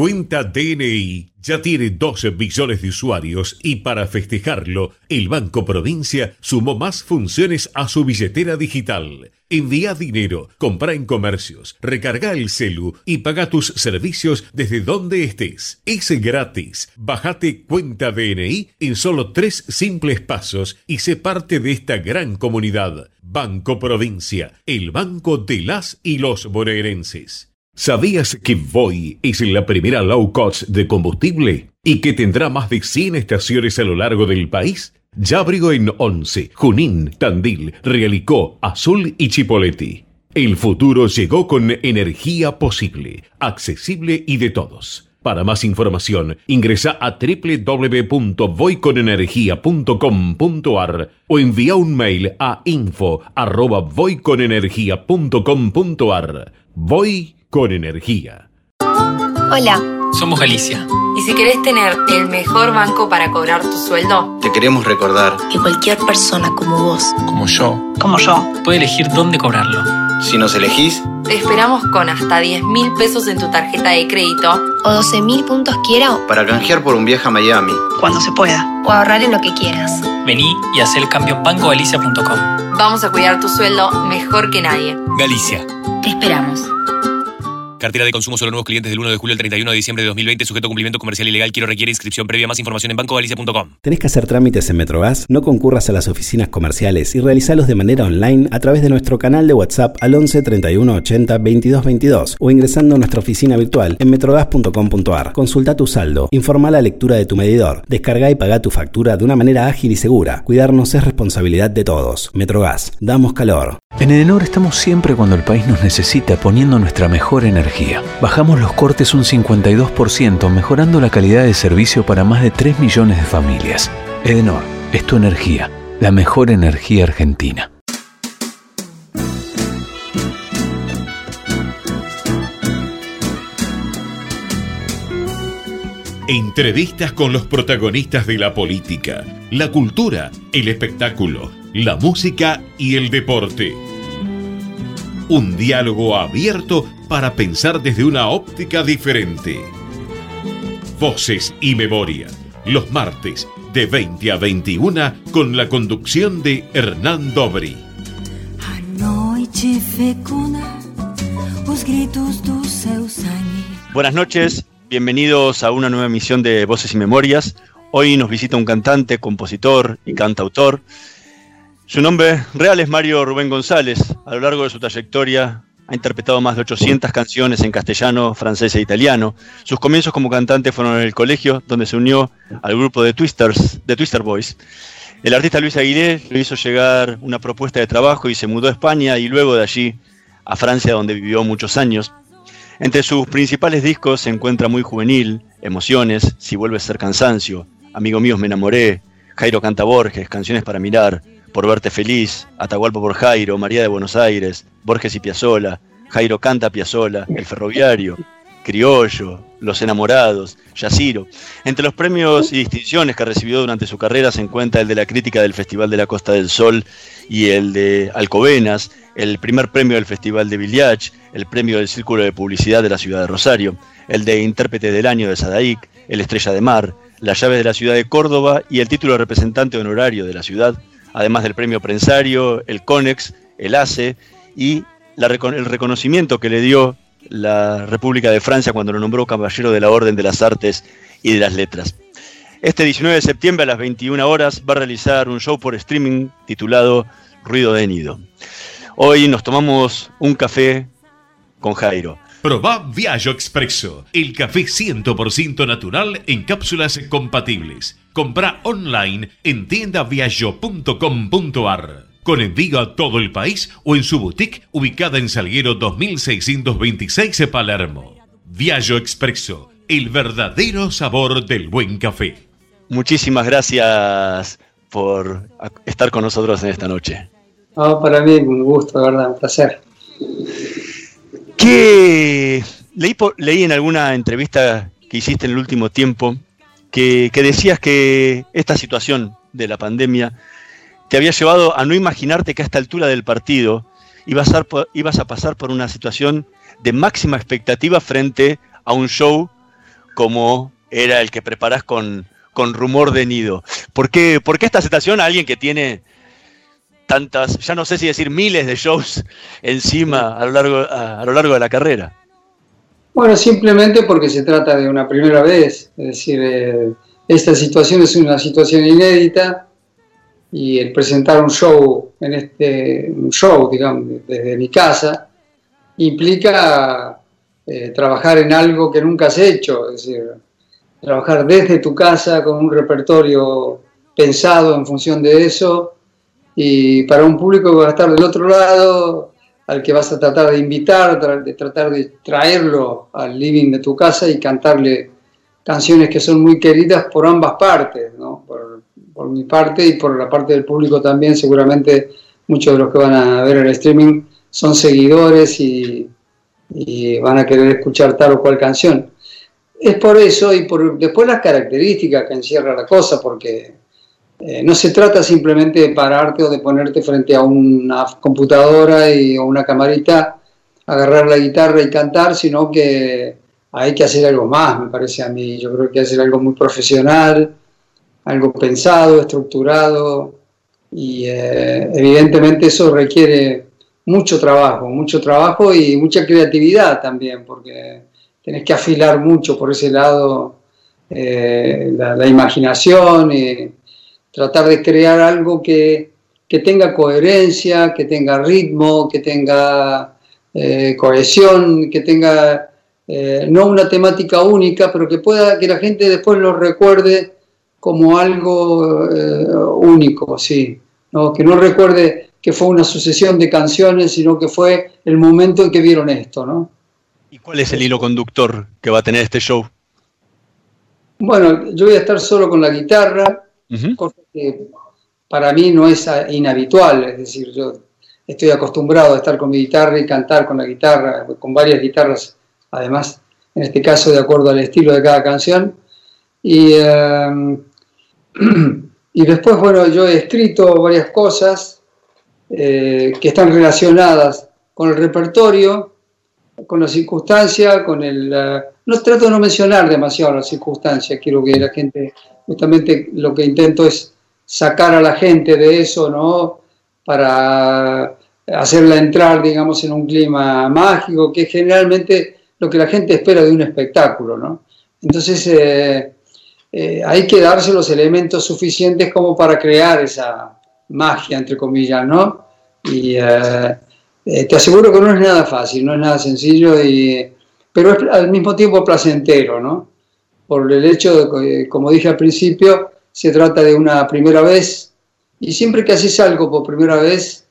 Cuenta DNI ya tiene 12 billones de usuarios y para festejarlo, el Banco Provincia sumó más funciones a su billetera digital. Envía dinero, compra en comercios, recarga el celu y paga tus servicios desde donde estés. Es gratis. Bájate Cuenta DNI en solo tres simples pasos y sé parte de esta gran comunidad. Banco Provincia, el banco de las y los bonaerenses. ¿Sabías que Voy es la primera low cost de combustible y que tendrá más de 100 estaciones a lo largo del país? Ya abrió en Once, Junín, Tandil, Realicó, Azul y Chipoleti. El futuro llegó con energía posible, accesible y de todos. Para más información, ingresa a www.voyconenergia.com.ar o envía un mail a info@voyconenergia.com.ar. Voy con energía. Hola. Somos Galicia. Y si querés tener el mejor banco para cobrar tu sueldo, te queremos recordar que cualquier persona como vos, como yo, como yo, puede elegir dónde cobrarlo. Si nos elegís, te esperamos con hasta 10 mil pesos en tu tarjeta de crédito o 12 mil puntos quiera para canjear por un viaje a Miami. Cuando se pueda. O ahorrar en lo que quieras. Vení y haz el cambio en bancogalicia.com. Vamos a cuidar tu sueldo mejor que nadie. Galicia. Te esperamos. Cartera de consumo solo nuevos clientes del 1 de julio al 31 de diciembre de 2020, sujeto a cumplimiento comercial ilegal. Quiero requiere inscripción previa. Más información en bancogalicia.com. ¿Tenés que hacer trámites en Metrogas? No concurras a las oficinas comerciales y realizalos de manera online a través de nuestro canal de WhatsApp al 11 31 80 22 22 o ingresando a nuestra oficina virtual en metrogas.com.ar. Consulta tu saldo, informa la lectura de tu medidor, descarga y paga tu factura de una manera ágil y segura. Cuidarnos es responsabilidad de todos. Metrogas, damos calor. En Edenor estamos siempre cuando el país nos necesita poniendo nuestra mejor energía. Bajamos los cortes un 52%, mejorando la calidad de servicio para más de 3 millones de familias. Edenor, es tu energía, la mejor energía argentina. Entrevistas con los protagonistas de la política, la cultura, el espectáculo, la música y el deporte. Un diálogo abierto para pensar desde una óptica diferente. Voces y Memoria, los martes de 20 a 21 con la conducción de Hernán Dobri. Buenas noches, bienvenidos a una nueva emisión de Voces y Memorias. Hoy nos visita un cantante, compositor y cantautor su nombre real es Mario Rubén González. A lo largo de su trayectoria ha interpretado más de 800 canciones en castellano, francés e italiano. Sus comienzos como cantante fueron en el colegio, donde se unió al grupo de Twisters, de Twister Boys. El artista Luis Aguilé le hizo llegar una propuesta de trabajo y se mudó a España y luego de allí a Francia, donde vivió muchos años. Entre sus principales discos se encuentra Muy Juvenil, Emociones, Si vuelve a ser cansancio, Amigo mío me enamoré, Jairo canta Borges, Canciones para mirar, por verte feliz, Atahualpa por Jairo, María de Buenos Aires, Borges y Piazzola, Jairo canta Piazzola, El Ferroviario, Criollo, Los Enamorados, Yaciro. Entre los premios y distinciones que recibió durante su carrera se encuentra el de la crítica del Festival de la Costa del Sol y el de Alcobenas, el primer premio del Festival de Village, el premio del Círculo de Publicidad de la Ciudad de Rosario, el de Intérprete del Año de Sadaic, el Estrella de Mar, la llave de la Ciudad de Córdoba y el título de representante honorario de la ciudad, además del premio Prensario, el CONEX, el ACE y el reconocimiento que le dio la República de Francia cuando lo nombró Caballero de la Orden de las Artes y de las Letras. Este 19 de septiembre a las 21 horas va a realizar un show por streaming titulado Ruido de Nido. Hoy nos tomamos un café con Jairo. Proba Viaggio Expresso, el café 100% natural en cápsulas compatibles. Compra online en tiendaviaggio.com.ar. Con envío a todo el país o en su boutique ubicada en Salguero 2626 Palermo. Viaggio Expresso, el verdadero sabor del buen café. Muchísimas gracias por estar con nosotros en esta noche. para mí un gusto, de verdad, un placer. ¿Qué leí, leí en alguna entrevista que hiciste en el último tiempo que, decías que esta situación de la pandemia te había llevado a no imaginarte que a esta altura del partido ibas a, ibas a pasar por una situación de máxima expectativa frente a un show como era el que preparás con, con rumor de nido. ¿Por qué, ¿Por qué esta aceptación a alguien que tiene tantas, ya no sé si decir miles de shows encima a lo largo, a, lo largo de la carrera? Bueno, simplemente porque se trata de una primera vez, es decir, eh, esta situación es una situación inédita y el presentar un show en este un show, digamos, desde mi casa implica eh, trabajar en algo que nunca has hecho, es decir, trabajar desde tu casa con un repertorio pensado en función de eso y para un público que va a estar del otro lado, al que vas a tratar de invitar, de tratar de traerlo al living de tu casa y cantarle canciones que son muy queridas por ambas partes, ¿no? por, mi parte y por la parte del público también, seguramente muchos de los que van a ver el streaming son seguidores y, y van a querer escuchar tal o cual canción. Es por eso y por después las características que encierra la cosa, porque eh, no se trata simplemente de pararte o de ponerte frente a una computadora y, o una camarita, agarrar la guitarra y cantar, sino que hay que hacer algo más, me parece a mí. Yo creo que hay que hacer algo muy profesional, algo pensado, estructurado, y eh, evidentemente eso requiere mucho trabajo, mucho trabajo y mucha creatividad también, porque tenés que afilar mucho por ese lado eh, la, imaginación y tratar de crear algo que, tenga coherencia, que tenga ritmo, que tenga eh, cohesión, que tenga eh, no una temática única, pero que pueda que la gente después lo recuerde como algo único, sí, ¿no? que no recuerde que fue una sucesión de canciones, sino que fue el momento en que vieron esto, ¿no? ¿Y cuál es el hilo conductor que va a tener este show? Bueno, yo voy a estar solo con la guitarra, cosa que para mí no es inhabitual, es decir, yo estoy acostumbrado a estar con mi guitarra y cantar con la guitarra, con varias guitarras, además, en este caso de acuerdo al estilo de cada canción. Y, eh, después, bueno, yo he escrito varias cosas, eh, que están relacionadas con el repertorio, con la circunstancia, con el... no trato de no mencionar demasiado la circunstancia, quiero que la gente, justamente lo que intento es sacar a la gente de eso, ¿no? Para hacerla entrar, digamos, en un clima mágico, que es generalmente lo que la gente espera de un espectáculo, ¿no? Entonces, eh, eh, hay que darse los elementos suficientes como para crear esa, magia, entre comillas, ¿no? Y eh, te aseguro que no es nada fácil, no es nada sencillo, y, pero es al mismo tiempo placentero, ¿no? Por el hecho de que, como dije al principio, se trata de una primera vez, y siempre que haces algo por primera vez,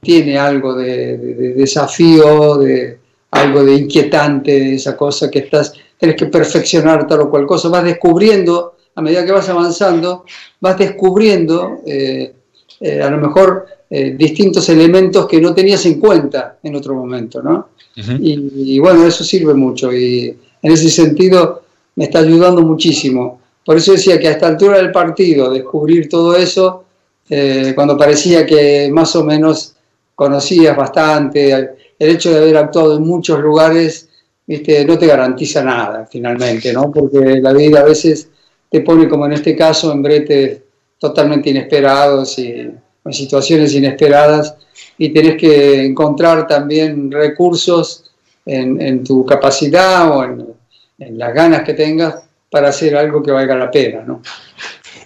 tiene algo de, desafío, de algo de inquietante, de esa cosa que estás, tienes que perfeccionar tal o cual cosa, vas descubriendo, a medida que vas avanzando, vas descubriendo eh, eh, a lo mejor eh, distintos elementos que no tenías en cuenta en otro momento, ¿no? y, bueno, eso sirve mucho. Y en ese sentido me está ayudando muchísimo. Por eso decía que a esta altura del partido, descubrir todo eso, eh, cuando parecía que más o menos conocías bastante, el hecho de haber actuado en muchos lugares, ¿viste? no te garantiza nada finalmente, ¿no? Porque la vida a veces te pone, como en este caso, en bretes totalmente inesperados y en situaciones inesperadas y tenés que encontrar también recursos en, tu capacidad o en, las ganas que tengas para hacer algo que valga la pena. ¿no?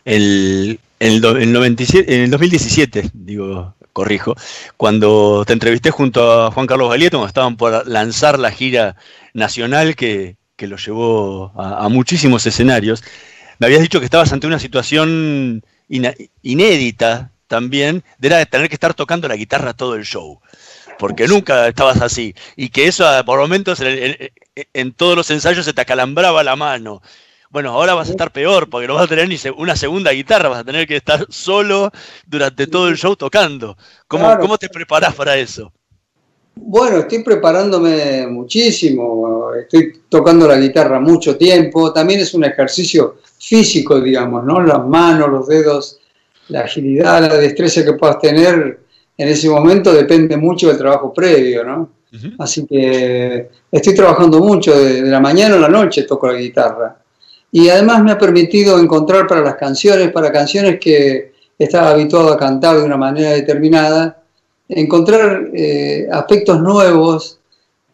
El, el, el 97, en el 2017, digo, corrijo, cuando te entrevisté junto a Juan Carlos Galieto, cuando estaban por lanzar la gira nacional que, que lo llevó a, a muchísimos escenarios, me habías dicho que estabas ante una situación inédita también, de tener que estar tocando la guitarra todo el show. Porque nunca estabas así. Y que eso por momentos en, todos los ensayos se te acalambraba la mano. Bueno, ahora vas a estar peor porque no vas a tener ni una segunda guitarra, vas a tener que estar solo durante todo el show tocando. ¿Cómo, ¿cómo te preparás para eso? Bueno, estoy preparándome muchísimo, estoy tocando la guitarra mucho tiempo, también es un ejercicio físico, digamos, ¿no? Las manos, los dedos, la agilidad, la destreza que puedas tener en ese momento depende mucho del trabajo previo, ¿no? Así que estoy trabajando mucho, de, la mañana a la noche toco la guitarra. y además me ha permitido encontrar para las canciones, para canciones que estaba habituado a cantar de una manera determinada, encontrar eh, aspectos nuevos,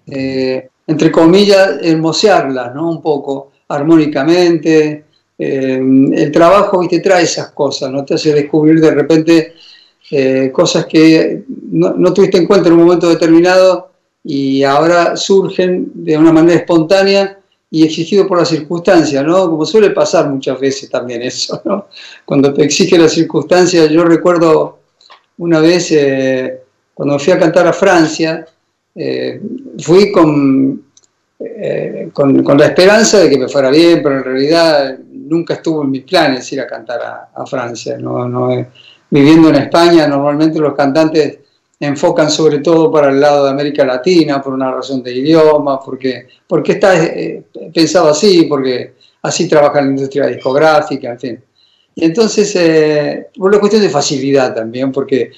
eh, entre comillas, hermosearlas, ¿no? Un poco, armónicamente. Eh, el trabajo, viste, trae esas cosas, ¿no? Te hace descubrir de repente cosas que no, tuviste en cuenta en un momento determinado y ahora surgen de una manera espontánea y exigido por la circunstancia, ¿no? Como suele pasar muchas veces también eso, ¿no? Cuando te exige la circunstancia, yo recuerdo una vez eh, cuando fui a cantar a Francia, eh, fui eh, con, con, la esperanza de que me fuera bien, pero en realidad nunca estuvo en mis planes ir a cantar a, Francia, ¿no? no viviendo en España, normalmente los cantantes enfocan sobre todo para el lado de América Latina por una razón de idioma, porque, porque está eh, pensado así, porque así trabaja la industria discográfica, en fin. Y entonces, eh, por una cuestión de facilidad también, porque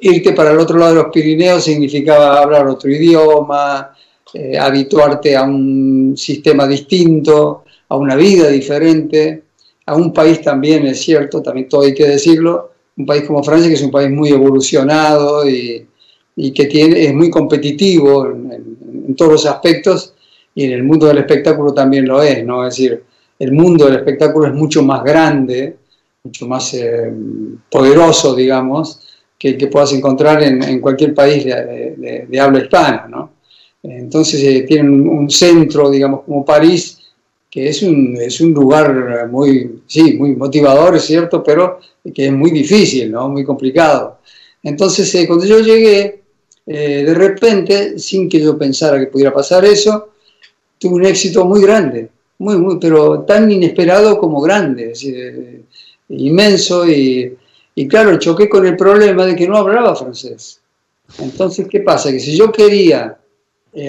irte para el otro lado de los Pirineos significaba hablar otro idioma, eh, habituarte a un sistema distinto, a una vida diferente, a un país también, es cierto, también todo hay que decirlo, un país como Francia, que es un país muy evolucionado y, que tiene, es muy competitivo en, todos los aspectos, y en el mundo del espectáculo también lo es, ¿no? Es decir, el mundo del espectáculo es mucho más grande, mucho más eh, poderoso, digamos, que el que puedas encontrar en, cualquier país de, habla hispana, ¿no? Entonces eh, tienen un centro, digamos, como París, que es un, es un lugar muy, sí, muy motivador, es cierto, pero que es muy difícil, ¿no? muy complicado. Entonces, eh, cuando yo llegué, eh, de repente, sin que yo pensara que pudiera pasar eso, tuve un éxito muy grande, muy, muy, pero tan inesperado como grande, es decir, eh, inmenso, y, y claro, choqué con el problema de que no hablaba francés. Entonces, ¿qué pasa? Que si yo quería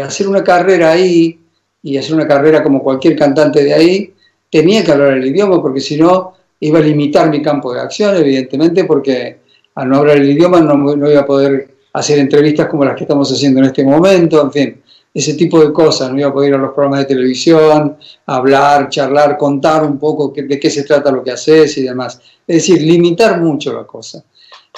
hacer una carrera ahí, y hacer una carrera como cualquier cantante de ahí, tenía que hablar el idioma, porque si no, iba a limitar mi campo de acción, evidentemente, porque al no hablar el idioma no, iba a poder hacer entrevistas como las que estamos haciendo en este momento, en fin, ese tipo de cosas, no iba a poder ir a los programas de televisión, hablar, charlar, contar un poco de qué se trata lo que haces y demás. Es decir, limitar mucho la cosa.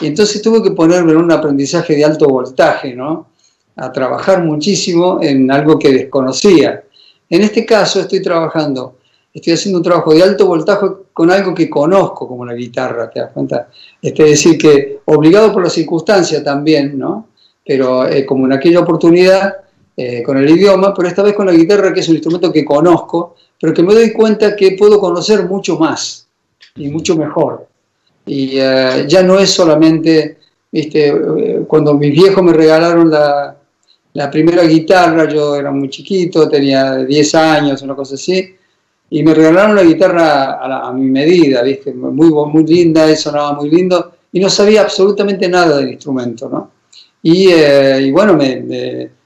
Y entonces tuve que ponerme en un aprendizaje de alto voltaje, ¿no? A trabajar muchísimo en algo que desconocía. En este caso estoy trabajando, estoy haciendo un trabajo de alto voltaje con algo que conozco como la guitarra, ¿te das cuenta? Es decir, que obligado por la circunstancia también, ¿no? Pero eh, como en aquella oportunidad eh, con el idioma, pero esta vez con la guitarra, que es un instrumento que conozco, pero que me doy cuenta que puedo conocer mucho más y mucho mejor. Y eh, ya no es solamente, viste, cuando mis viejos me regalaron la, la primera guitarra, yo era muy chiquito, tenía 10 años, una cosa así, y me regalaron la guitarra a, mi medida, ¿viste? Muy, muy linda, sonaba muy lindo, y no sabía absolutamente nada del instrumento, ¿no? Y, eh, bueno,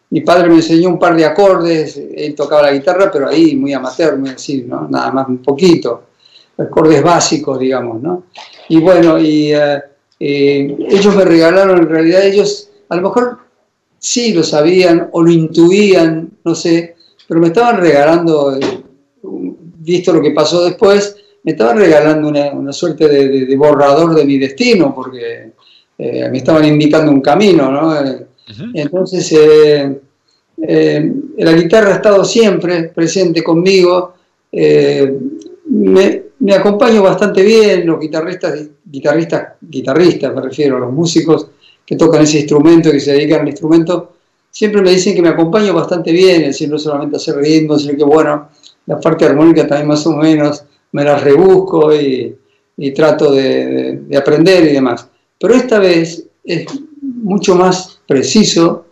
mi padre me enseñó un par de acordes, él tocaba la guitarra, pero ahí muy amateur, muy así, ¿no? Nada más un poquito, acordes básicos, digamos, ¿no? Y bueno, y eh, eh, ellos me regalaron, en realidad ellos, a lo mejor sí lo sabían o lo intuían, no sé, pero me estaban regalando, eh, visto lo que pasó después, me estaban regalando una, suerte de, borrador de mi destino, porque eh, me estaban indicando un camino, ¿no? Eh, entonces, la guitarra ha estado siempre presente conmigo, me, me acompaño bastante bien, los guitarristas, guitarristas, guitarristas me refiero, a los músicos, que tocan ese instrumento, que se dedican al instrumento, siempre me dicen que me acompaño bastante bien, es decir, no solamente hacer ritmos, sino que bueno, la parte armónica también más o menos me la rebusco y, trato de, aprender y demás. Pero esta vez es mucho más preciso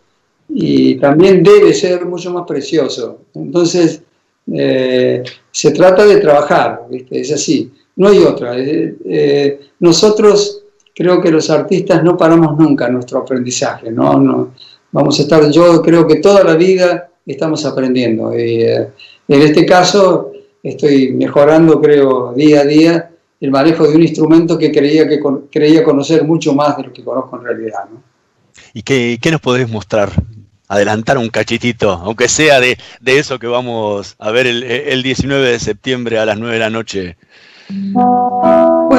y también debe ser mucho más precioso. Entonces, eh, se trata de trabajar, es así, no hay otra. Eh, eh, nosotros creo que los artistas no paramos nunca nuestro aprendizaje, ¿no? no vamos a estar, yo creo que toda la vida estamos aprendiendo. Y, eh, en este caso estoy mejorando, creo, día a día el manejo de un instrumento que creía, que creía conocer mucho más de lo que conozco en realidad. ¿no? ¿Y qué, qué, nos podés mostrar adelantar un cachitito, aunque sea de, eso que vamos a ver el, el, 19 de septiembre a las 9 de la noche?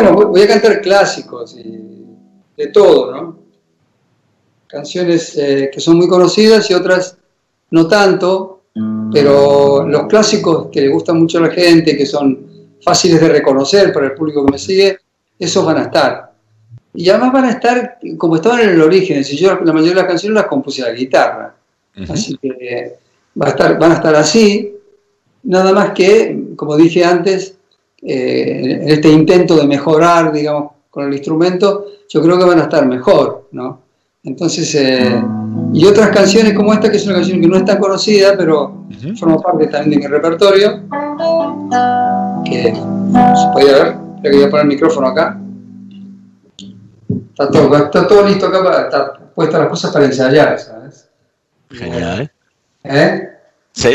Bueno, voy a cantar clásicos y de todo, ¿no? Canciones eh, que son muy conocidas y otras no tanto, pero los clásicos que le gustan mucho a la gente, que son fáciles de reconocer para el público que me sigue, esos van a estar. Y además van a estar como estaban en el origen, si yo la mayoría de las canciones las compuse a la guitarra. Así que va a estar, van a estar así, nada más que, como dije antes, eh, en este intento de mejorar, digamos, con el instrumento, yo creo que van a estar mejor, ¿no? Entonces, eh, y otras canciones como esta, que es una canción que no es tan conocida, pero forma parte también de mi repertorio, que se puede ver, que voy a poner el micrófono acá. Está todo, está todo listo acá, para, está puestas las cosas para ensayar, ¿sabes? Genial. ¿Eh?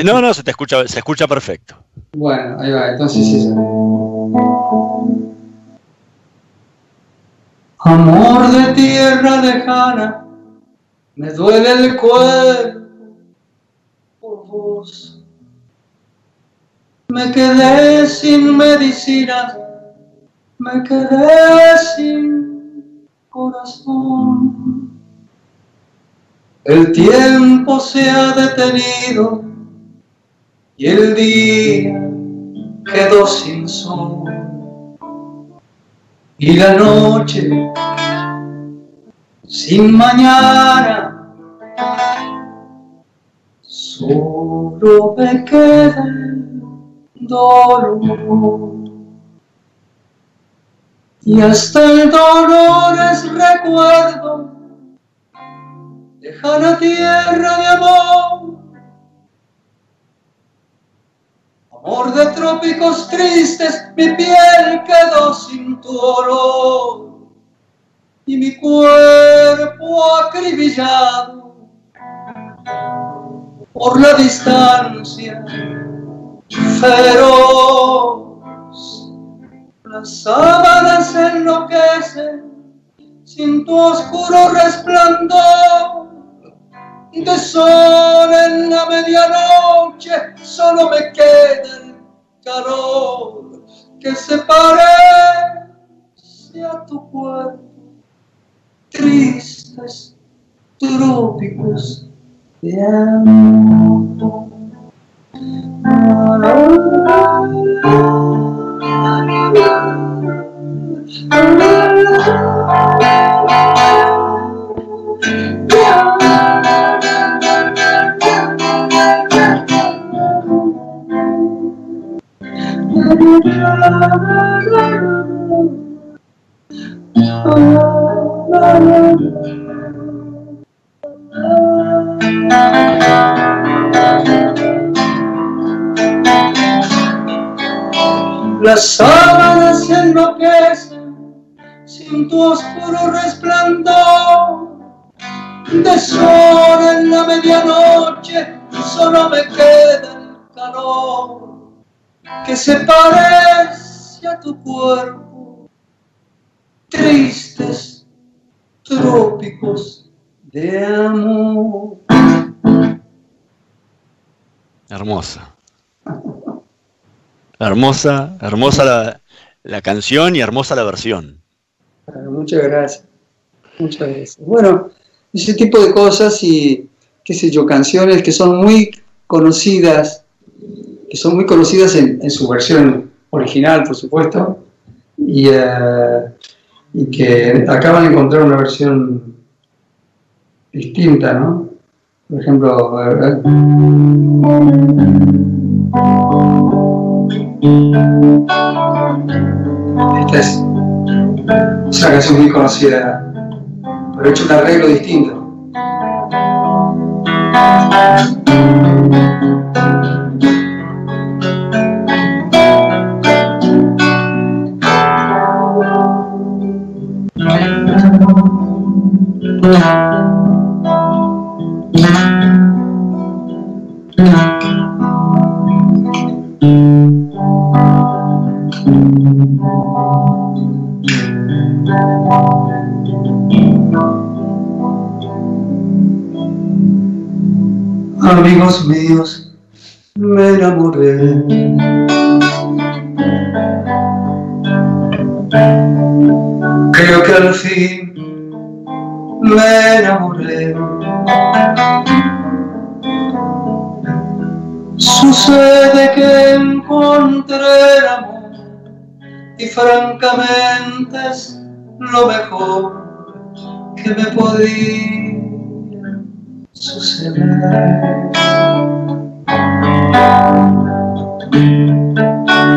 No, no, se te escucha, se escucha perfecto. Bueno, ahí va, entonces sí. Amor de tierra lejana, me duele el cuerpo por vos. Me quedé sin medicina, me quedé sin corazón. El tiempo se ha detenido y el día quedó sin sol. Y la noche sin mañana, solo me queda dolor. Y hasta el dolor es recuerdo deja la tierra de amor. Amor de trópicos tristes, mi piel quedó sin tu olor y mi cuerpo acribillado por la distancia feroz. Las sábanas enloquecen sin tu oscuro resplandor de sol en la medianoche solo me queda el calor que se parece a tu cuerpo. Tristes trópicos de amor. Las sábanas enloquecen sin tu oscuro resplandor. De sol en la medianoche, solo me queda el calor que se parece a tu cuerpo, tristes trópicos de amor. Hermosa. Hermosa, hermosa la, la canción y hermosa la versión. Muchas gracias. Muchas gracias. Bueno, ese tipo de cosas y, qué sé yo, canciones que son muy conocidas son muy conocidas en, su versión original, por supuesto, y, eh, y, que acaban de encontrar una versión distinta, ¿no? Por ejemplo, esta es una canción muy conocida, pero he hecho un arreglo distinto. Amigos míos, me enamoré. Creo que al fin me enamoré. Sucede que encontré el amor y francamente es lo mejor que me podía suceder.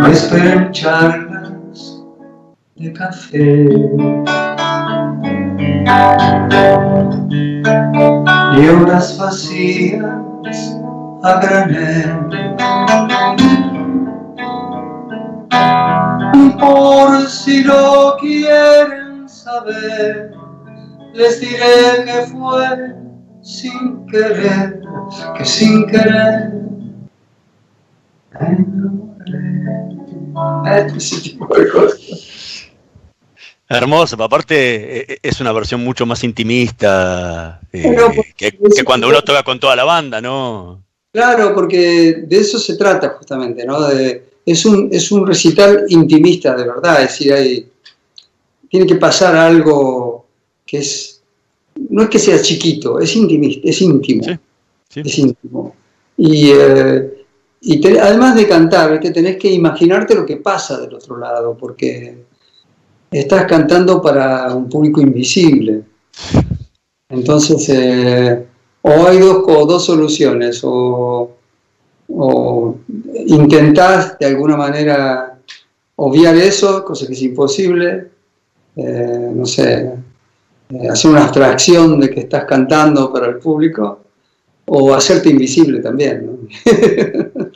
No esperen charlas de café y horas vacías a granel. Por si lo quieren saber, les diré que fue sin querer, que sin querer tipo de cosas. Hermoso, aparte eh, es una versión mucho más intimista eh, que, que, cuando uno toca con toda la banda, ¿no? Claro, porque de eso se trata justamente, ¿no? De, es, un, es un recital intimista de verdad, es decir, hay, tiene que pasar algo que es, no es que sea chiquito, es intimista, es íntimo, es íntimo. Y, eh, y además de cantar, que tenés que imaginarte lo que pasa del otro lado, porque estás cantando para un público invisible. Entonces, eh, o hay dos, o dos soluciones, o, o intentás de alguna manera obviar eso, cosa que es imposible, eh, no sé, eh, hacer una abstracción de que estás cantando para el público, o hacerte invisible también. ¿no?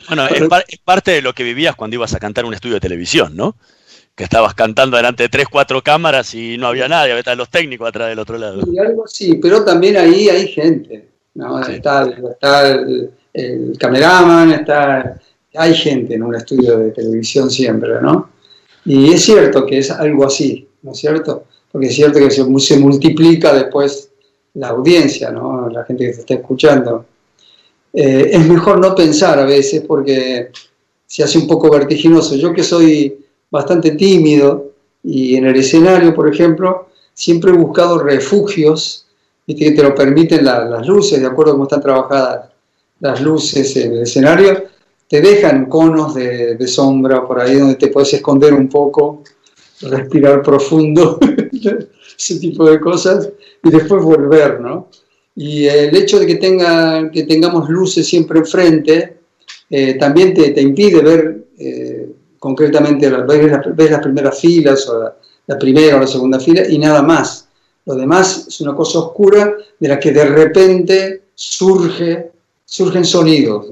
bueno, es, parte de lo que vivías cuando ibas a cantar un estudio de televisión, ¿no? Que estabas cantando delante de tres, cuatro cámaras y no había nadie, estaban los técnicos atrás del otro lado. Y algo así, pero también ahí hay gente, ¿no? Está, el, el, cameraman, está, hay gente en un estudio de televisión siempre, ¿no? Y es cierto que es algo así, ¿no es cierto? Porque es cierto que se, se multiplica después la audiencia, ¿no? la gente que se está escuchando. Eh, es mejor no pensar a veces porque se hace un poco vertiginoso. Yo que soy bastante tímido y en el escenario, por ejemplo, siempre he buscado refugios que te lo permiten las luces, de acuerdo a cómo están trabajadas las luces en el escenario, te dejan conos de, de sombra por ahí donde te puedes esconder un poco, respirar profundo. ese tipo de cosas, y después volver, ¿no? Y el hecho de que, tenga, que tengamos luces siempre enfrente, eh, también te, te, impide ver eh, concretamente, ver, las primeras filas, o la, primera o la segunda fila, y nada más. Lo demás es una cosa oscura de la que de repente surge, surgen sonidos,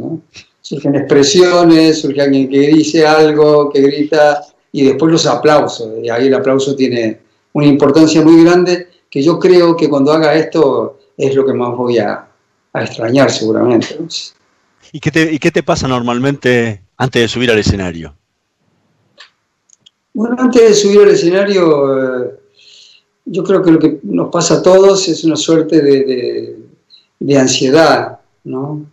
surgen expresiones, surge alguien que dice algo, que grita, y después los aplausos. Y ahí el aplauso tiene, una importancia muy grande que yo creo que cuando haga esto es lo que más voy a, extrañar seguramente. ¿Y qué, ¿Y qué te pasa normalmente antes de subir al escenario? Bueno, antes de subir al escenario, eh, yo creo que lo que nos pasa a todos es una suerte de, de, ansiedad, ¿no?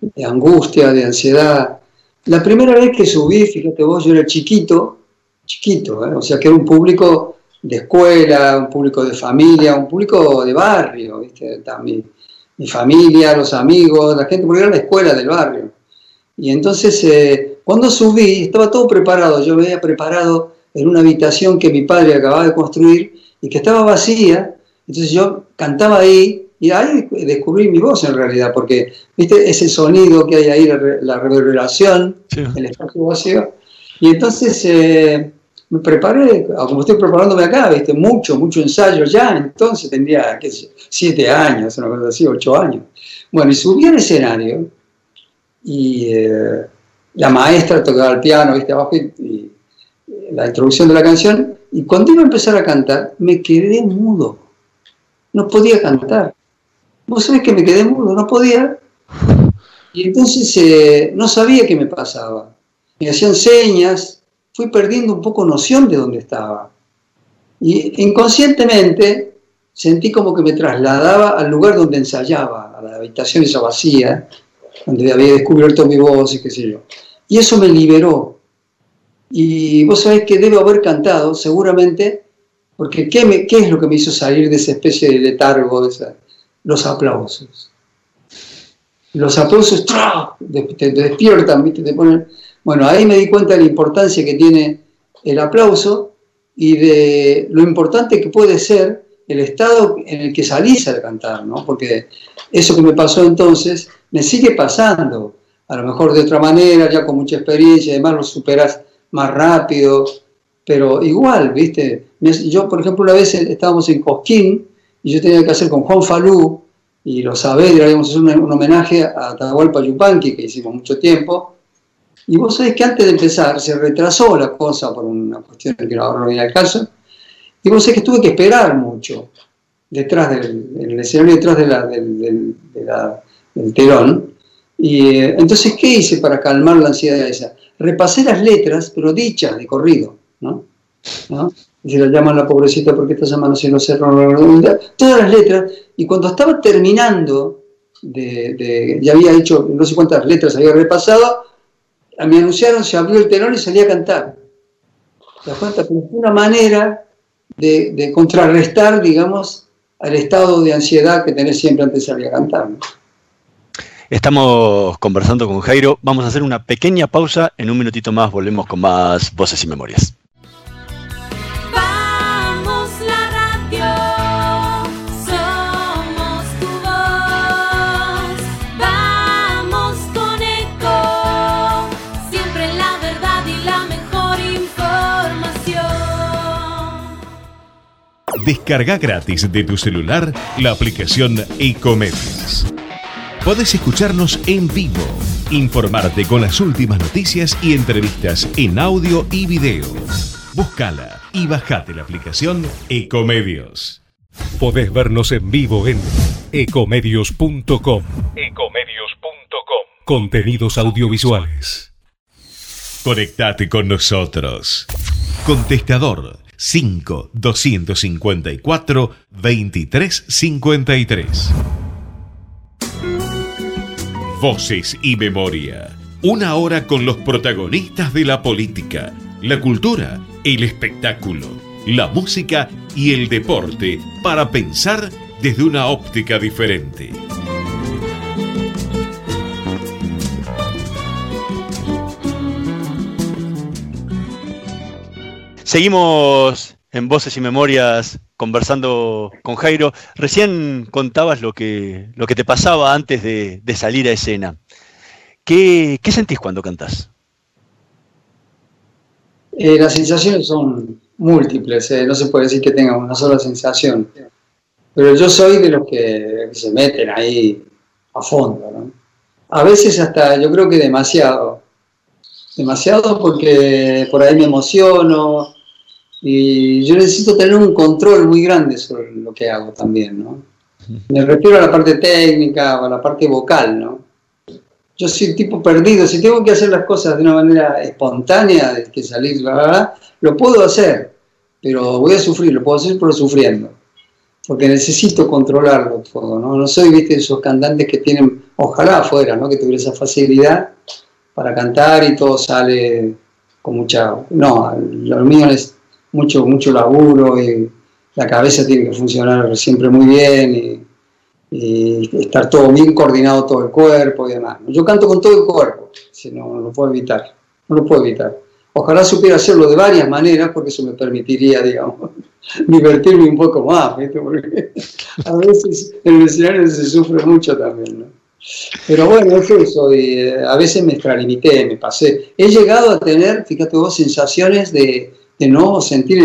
De angustia, de ansiedad. La primera vez que subí, fíjate vos, yo era chiquito, chiquito, ¿eh? o sea que era un público de escuela, un público de familia, un público de barrio, ¿viste? También, mi familia, los amigos, la gente, porque era la escuela del barrio. Y entonces, eh, cuando subí, estaba todo preparado, yo me había preparado en una habitación que mi padre acababa de construir y que estaba vacía, entonces yo cantaba ahí y ahí descubrí mi voz en realidad, porque, ¿viste? Ese sonido que hay ahí, la, reverberación, el espacio vacío. Y entonces... Eh, me preparé, como estoy preparándome acá, ¿viste? mucho, mucho ensayo ya, entonces tendría, qué sé, siete años, una cosa así, ocho años. Bueno, y subí al escenario y eh, la maestra tocaba el piano, ¿viste? Abajo y, la introducción de la canción, y cuando iba a empezar a cantar, me quedé mudo, no podía cantar. Vos sabés que me quedé mudo, no podía. Y entonces eh, no sabía qué me pasaba. Me hacían señas, fui perdiendo un poco noción de dónde estaba. Y inconscientemente sentí como que me trasladaba al lugar donde ensayaba, a la habitación esa vacía, cuando había descubierto mi voz y qué sé yo. Y eso me liberó. Y vos sabés que debo haber cantado, seguramente, porque ¿qué, qué es lo que me hizo salir de esa especie de letargo? De los aplausos. Los aplausos te, despiertan, ¿viste? te ponen... Bueno, ahí me di cuenta de la importancia que tiene el aplauso y de lo importante que puede ser el estado en el que salís al cantar, ¿no? Porque eso que me pasó entonces me sigue pasando, a lo mejor de otra manera, ya con mucha experiencia, además lo superas más rápido, pero igual, ¿viste? Yo, por ejemplo, una vez estábamos en Cosquín y yo tenía que hacer con Juan Falú y lo sabés, íbamos a hacer un, homenaje a Atahualpa Yupanqui, que hicimos mucho tiempo, y vos sabés que antes de empezar se retrasó la cosa por una cuestión que ahora no viene al caso, y vos sabés que tuve que esperar mucho detrás del el escenario, detrás de la, del, del telón. Y eh, entonces, ¿qué hice para calmar la ansiedad esa? Repasé las letras, pero dichas de corrido, ¿no? Y se la llaman la pobrecita porque está llamando si no todas las letras, y cuando estaba terminando ya había hecho no sé cuántas letras había repasado, me anunciaron, se abrió el telón y salí a cantar. ¿Te das cuenta? Fue una manera de, contrarrestar, digamos, al estado de ansiedad que tenés siempre antes de salir a cantar. Estamos conversando con Jairo. Vamos a hacer una pequeña pausa. En un minutito más volvemos con más voces y memorias. Descarga gratis de tu celular la aplicación Ecomedios. Podés escucharnos en vivo, informarte con las últimas noticias y entrevistas en audio y video. Búscala y bajate la aplicación Ecomedios. Podés vernos en vivo en ecomedios.com. Ecomedios.com. Contenidos audiovisuales. Conectate con nosotros. Contestador 5 254 2353. Voces y memoria. Una hora con los protagonistas de la política, la cultura, el espectáculo, la música y el deporte para pensar desde una óptica diferente. Seguimos en Voces y Memorias conversando con Jairo. Recién contabas lo que, lo que te pasaba antes de, salir a escena. ¿Qué, sentís cuando cantás? Eh, las sensaciones son múltiples, eh, no se puede decir que tenga una sola sensación. Pero yo soy de los que se meten ahí a fondo. A veces hasta yo creo que demasiado. Demasiado porque por ahí me emociono, y yo necesito tener un control muy grande sobre lo que hago también, ¿no? Me refiero a la parte técnica o a la parte vocal, ¿no? Yo soy tipo perdido, si tengo que hacer las cosas de una manera espontánea, de que salir, lo puedo hacer, pero voy a sufrir, lo puedo hacer pero sufriendo, porque necesito controlarlo todo, ¿no? No soy, viste, esos cantantes que tienen, ojalá afuera, ¿no? Que tuviera esa facilidad para cantar y todo sale con mucha... No, lo mío es mucho, mucho laburo y la cabeza tiene que funcionar siempre muy bien y, estar todo bien coordinado todo el cuerpo y demás. Yo canto con todo el cuerpo, si no, no lo puedo evitar, no lo puedo evitar. Ojalá supiera hacerlo de varias maneras porque eso me permitiría, digamos, divertirme un poco más, porque a veces en el escenario se sufre mucho también, ¿no? Pero bueno, es eso, y, eh, a veces me extralimité, me pasé. He llegado a tener, fíjate vos, sensaciones de, no sentir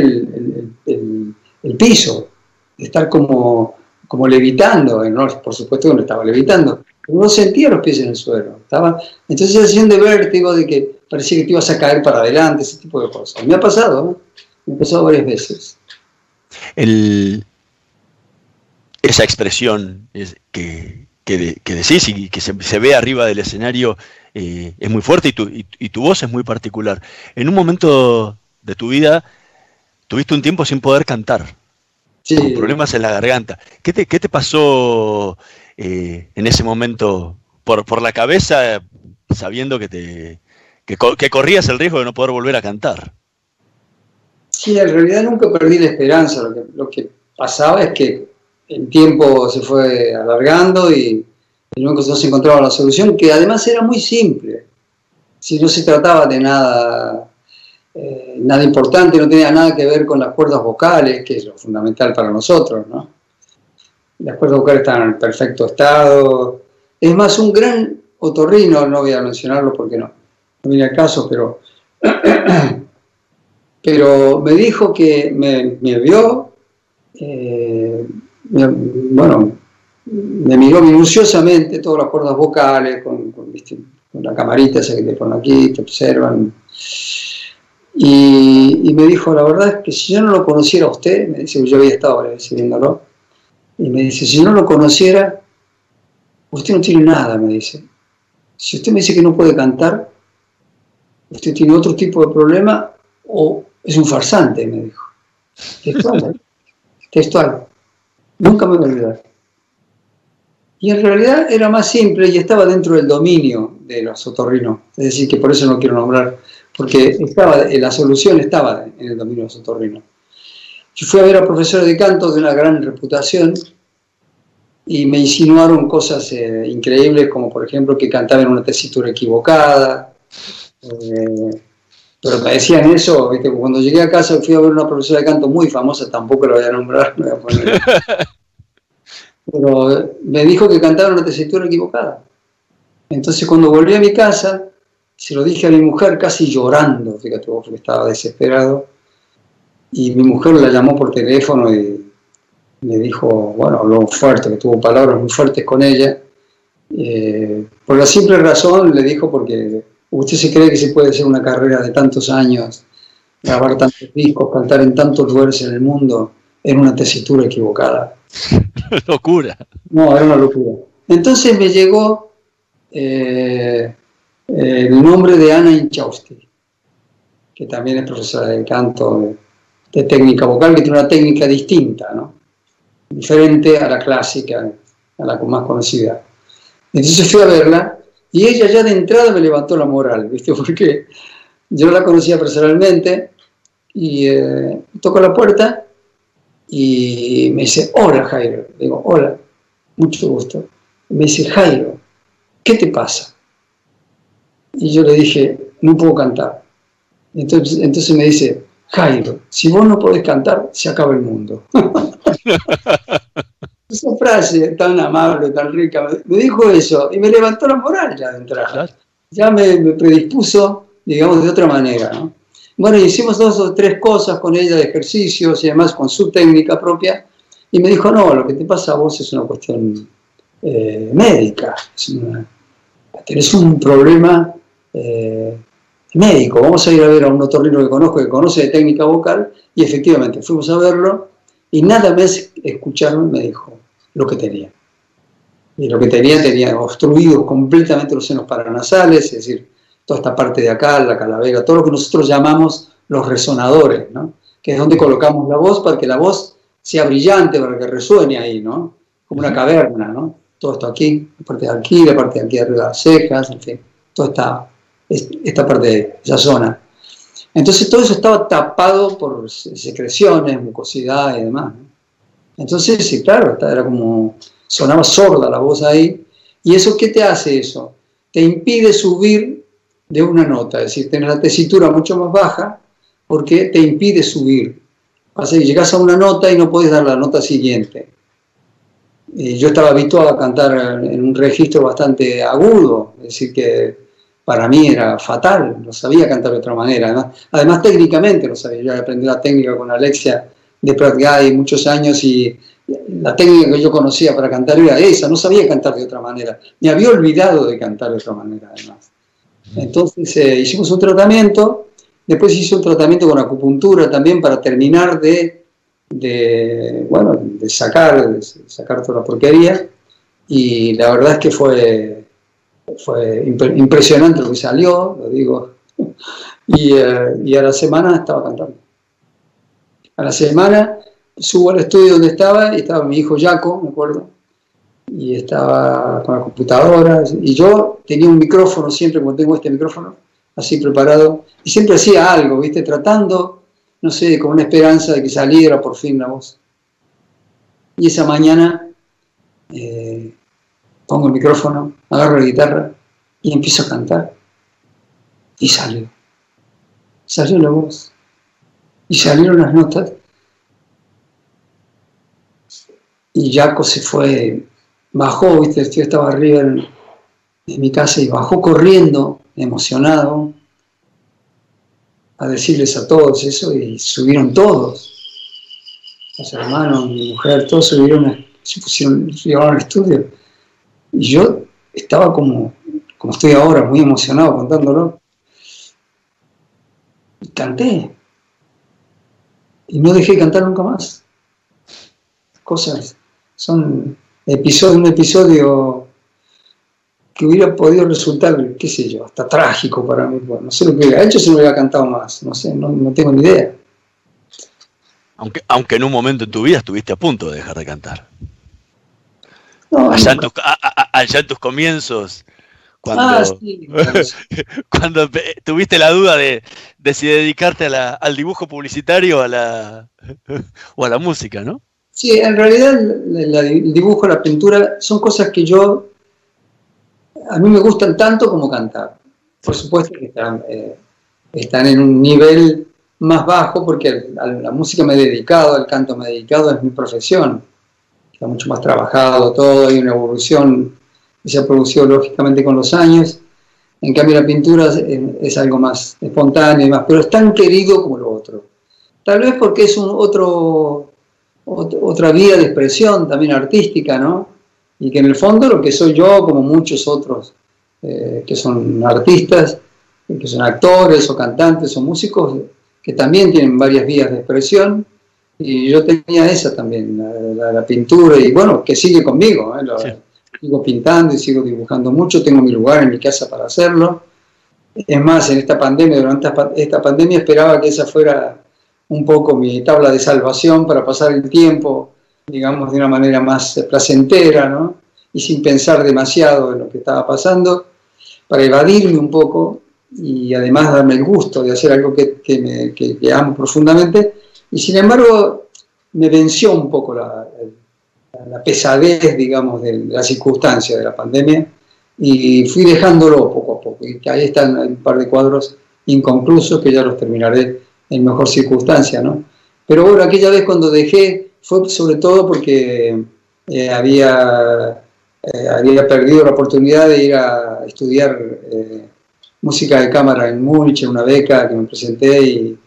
el, piso, de estar como, como levitando, por supuesto que no estaba levitando, pero no sentía los pies en el suelo. Estaba, entonces sensación de vértigo, de que parecía que te ibas a caer para adelante, ese tipo de cosas. Me ha pasado, me ha pasado varias veces. esa expresión que, que, decís y que se, ve arriba del escenario eh, es muy fuerte y tu, y tu voz es muy particular. En un momento de tu vida tuviste un tiempo sin poder cantar, sí. con problemas en la garganta. ¿Qué te, qué te pasó eh, en ese momento por, por la cabeza sabiendo que te que, corrías el riesgo de no poder volver a cantar. Sí, en realidad nunca perdí la esperanza. Lo que, lo que pasaba es que el tiempo se fue alargando y, nunca se encontraba la solución, que además era muy simple. Si no se trataba de nada, eh, nada importante, no tenía nada que ver con las cuerdas vocales, que es lo fundamental para nosotros, ¿no? Las cuerdas vocales están en perfecto estado. Es más, un gran otorrino, no voy a mencionarlo porque no, no viene al caso, pero, pero me dijo que me, vio, eh, bueno, me miró minuciosamente todas las cuerdas vocales, con, la camarita esa que te ponen aquí, te observan. Y, me dijo, la verdad es que si yo no lo conociera a usted, me dice, yo había estado recibiéndolo, y me dice, si yo no lo conociera, usted no tiene nada, me dice. Si usted me dice que no puede cantar, usted tiene otro tipo de problema o es un farsante, me dijo. Textual, ¿eh? textual. Nunca me voy a olvidar. Y en realidad era más simple y estaba dentro del dominio de los otorrinos. Es decir, que por eso no quiero nombrar, porque estaba, la solución estaba en el dominio de los otorrinos. Yo fui a ver a profesores de canto de una gran reputación y me insinuaron cosas eh, increíbles, como por ejemplo que cantaba en una tesitura equivocada. Eh, pero me decían eso, cuando llegué a casa fui a ver una profesora de canto muy famosa, tampoco la voy a nombrar, pero me dijo que cantaba en una tesitura equivocada. Entonces cuando volví a mi casa, se lo dije a mi mujer casi llorando, fíjate porque estaba desesperado, y mi mujer la llamó por teléfono y me dijo, bueno, habló fuerte, que tuvo palabras muy fuertes con ella. Eh, por la simple razón, le dijo, porque usted se cree que se puede hacer una carrera de tantos años, grabar tantos discos, cantar en tantos lugares en el mundo, en una tesitura equivocada. locura. No, era una locura. Entonces me llegó eh, el nombre de Ana Inchausti, que también es profesora de canto de técnica vocal, que tiene una técnica distinta, ¿no? diferente a la clásica, a la más conocida. Entonces fui a verla y ella ya de entrada me levantó la moral, ¿viste? Porque yo la conocía personalmente y eh, toco la puerta y me dice, hola Jairo. Digo, hola, mucho gusto. Me dice, Jairo, ¿qué te pasa? Y yo le dije, no puedo cantar. Entonces, entonces me dice, Jairo, si vos no podés cantar, se acaba el mundo. Esa frase tan amable, tan rica, me dijo eso y me levantó la moral ya de entrada. Ya me, predispuso, digamos, de otra manera. Bueno, hicimos dos o tres cosas con ella de ejercicios y además con su técnica propia. Y me dijo, no, lo que te pasa a vos es una cuestión eh, médica. tenés un problema eh, médico. Vamos a ir a ver a un otorrino que conozco, que conoce de técnica vocal. Y efectivamente, fuimos a verlo y nada más escucharme me dijo lo que tenía. Y lo que tenía, tenía obstruidos completamente los senos paranasales, es decir, toda esta parte de acá, la calavera, todo lo que nosotros llamamos los resonadores, ¿no? que es donde colocamos la voz para que la voz sea brillante, para que resuene ahí, ¿no? como una caverna, ¿no? todo esto aquí, la parte de aquí, la parte de aquí arriba de las cejas, en fin, toda esta, esta parte de esa zona. Entonces todo eso estaba tapado por secreciones, mucosidad y demás. Entonces, sí, claro, era como, sonaba sorda la voz ahí. ¿Y eso qué te hace eso? Te impide subir de una nota, es decir, tener la tesitura mucho más baja porque te impide subir. Así llegas a una nota y no puedes dar la nota siguiente. yo estaba habituado a cantar en un registro bastante agudo, es decir, que para mí era fatal, no sabía cantar de otra manera. Además, técnicamente no sabía. Yo aprendí la técnica con Alexia de Pratt Guy muchos años y la técnica que yo conocía para cantar era esa, no sabía cantar de otra manera. Me había olvidado de cantar de otra manera, además. Entonces eh, hicimos un tratamiento, después hice un tratamiento con acupuntura también para terminar de, de bueno, de sacar, de sacar toda la porquería. Y la verdad es que fue fue impresionante lo que salió, lo digo, y, eh, y, a la semana estaba cantando. A la semana subo al estudio donde estaba y estaba mi hijo Jaco, me acuerdo, y estaba con la computadora y yo tenía un micrófono siempre, como tengo este micrófono, así preparado, y siempre hacía algo, ¿viste? Tratando, no sé, con una esperanza de que saliera por fin la voz. Y esa mañana eh, pongo el micrófono, agarro la guitarra y empiezo a cantar. Y salió. Salió la voz. Y salieron las notas. Y Jaco se fue, bajó, ¿viste? yo estaba arriba en, mi casa y bajó corriendo, emocionado, a decirles a todos eso y subieron todos. Los hermanos, mi mujer, todos subieron, se pusieron, llevaron al estudio. Y yo estaba como, como estoy ahora, muy emocionado contándolo. Y canté. Y no dejé de cantar nunca más. Cosas, son episodios, un episodio que hubiera podido resultar, qué sé yo, hasta trágico para mí. No sé lo que hubiera hecho si no hubiera cantado más, no sé, no, no tengo ni idea. Aunque, aunque en un momento en tu vida estuviste a punto de dejar de cantar. Allá, en tus, comienzos, cuando, ah, cuando tuviste la duda de, si dedicarte al dibujo publicitario a la, o a la música, ¿no? Sí, en realidad el dibujo, la pintura son cosas que yo, a mí me gustan tanto como cantar. Por supuesto que están, eh, están en un nivel más bajo porque a la música me he dedicado, al canto me he dedicado, es mi profesión está mucho más trabajado todo, hay una evolución que se ha producido lógicamente con los años. En cambio la pintura es, algo más espontáneo, más, pero es tan querido como lo otro. Tal vez porque es un otro, otra vía de expresión también artística, ¿no? Y que en el fondo lo que soy yo, como muchos otros eh, que son artistas, que son actores o cantantes o músicos, que también tienen varias vías de expresión, y yo tenía esa también, la, pintura, y bueno, que sigue conmigo. ¿eh? Sigo pintando y sigo dibujando mucho, tengo mi lugar en mi casa para hacerlo. Es más, en esta pandemia, durante esta pandemia esperaba que esa fuera un poco mi tabla de salvación para pasar el tiempo, digamos, de una manera más placentera, ¿no? Y sin pensar demasiado en lo que estaba pasando, para evadirme un poco y además darme el gusto de hacer algo que, me, que amo profundamente y sin embargo, me venció un poco la, pesadez, digamos, de la circunstancia de la pandemia y fui dejándolo poco a poco. Y ahí están un par de cuadros inconclusos que ya los terminaré en mejor circunstancia, ¿no? Pero bueno, aquella vez cuando dejé fue sobre todo porque eh, había, eh, había perdido la oportunidad de ir a estudiar eh, música de cámara en Múnich, una beca que me presenté y,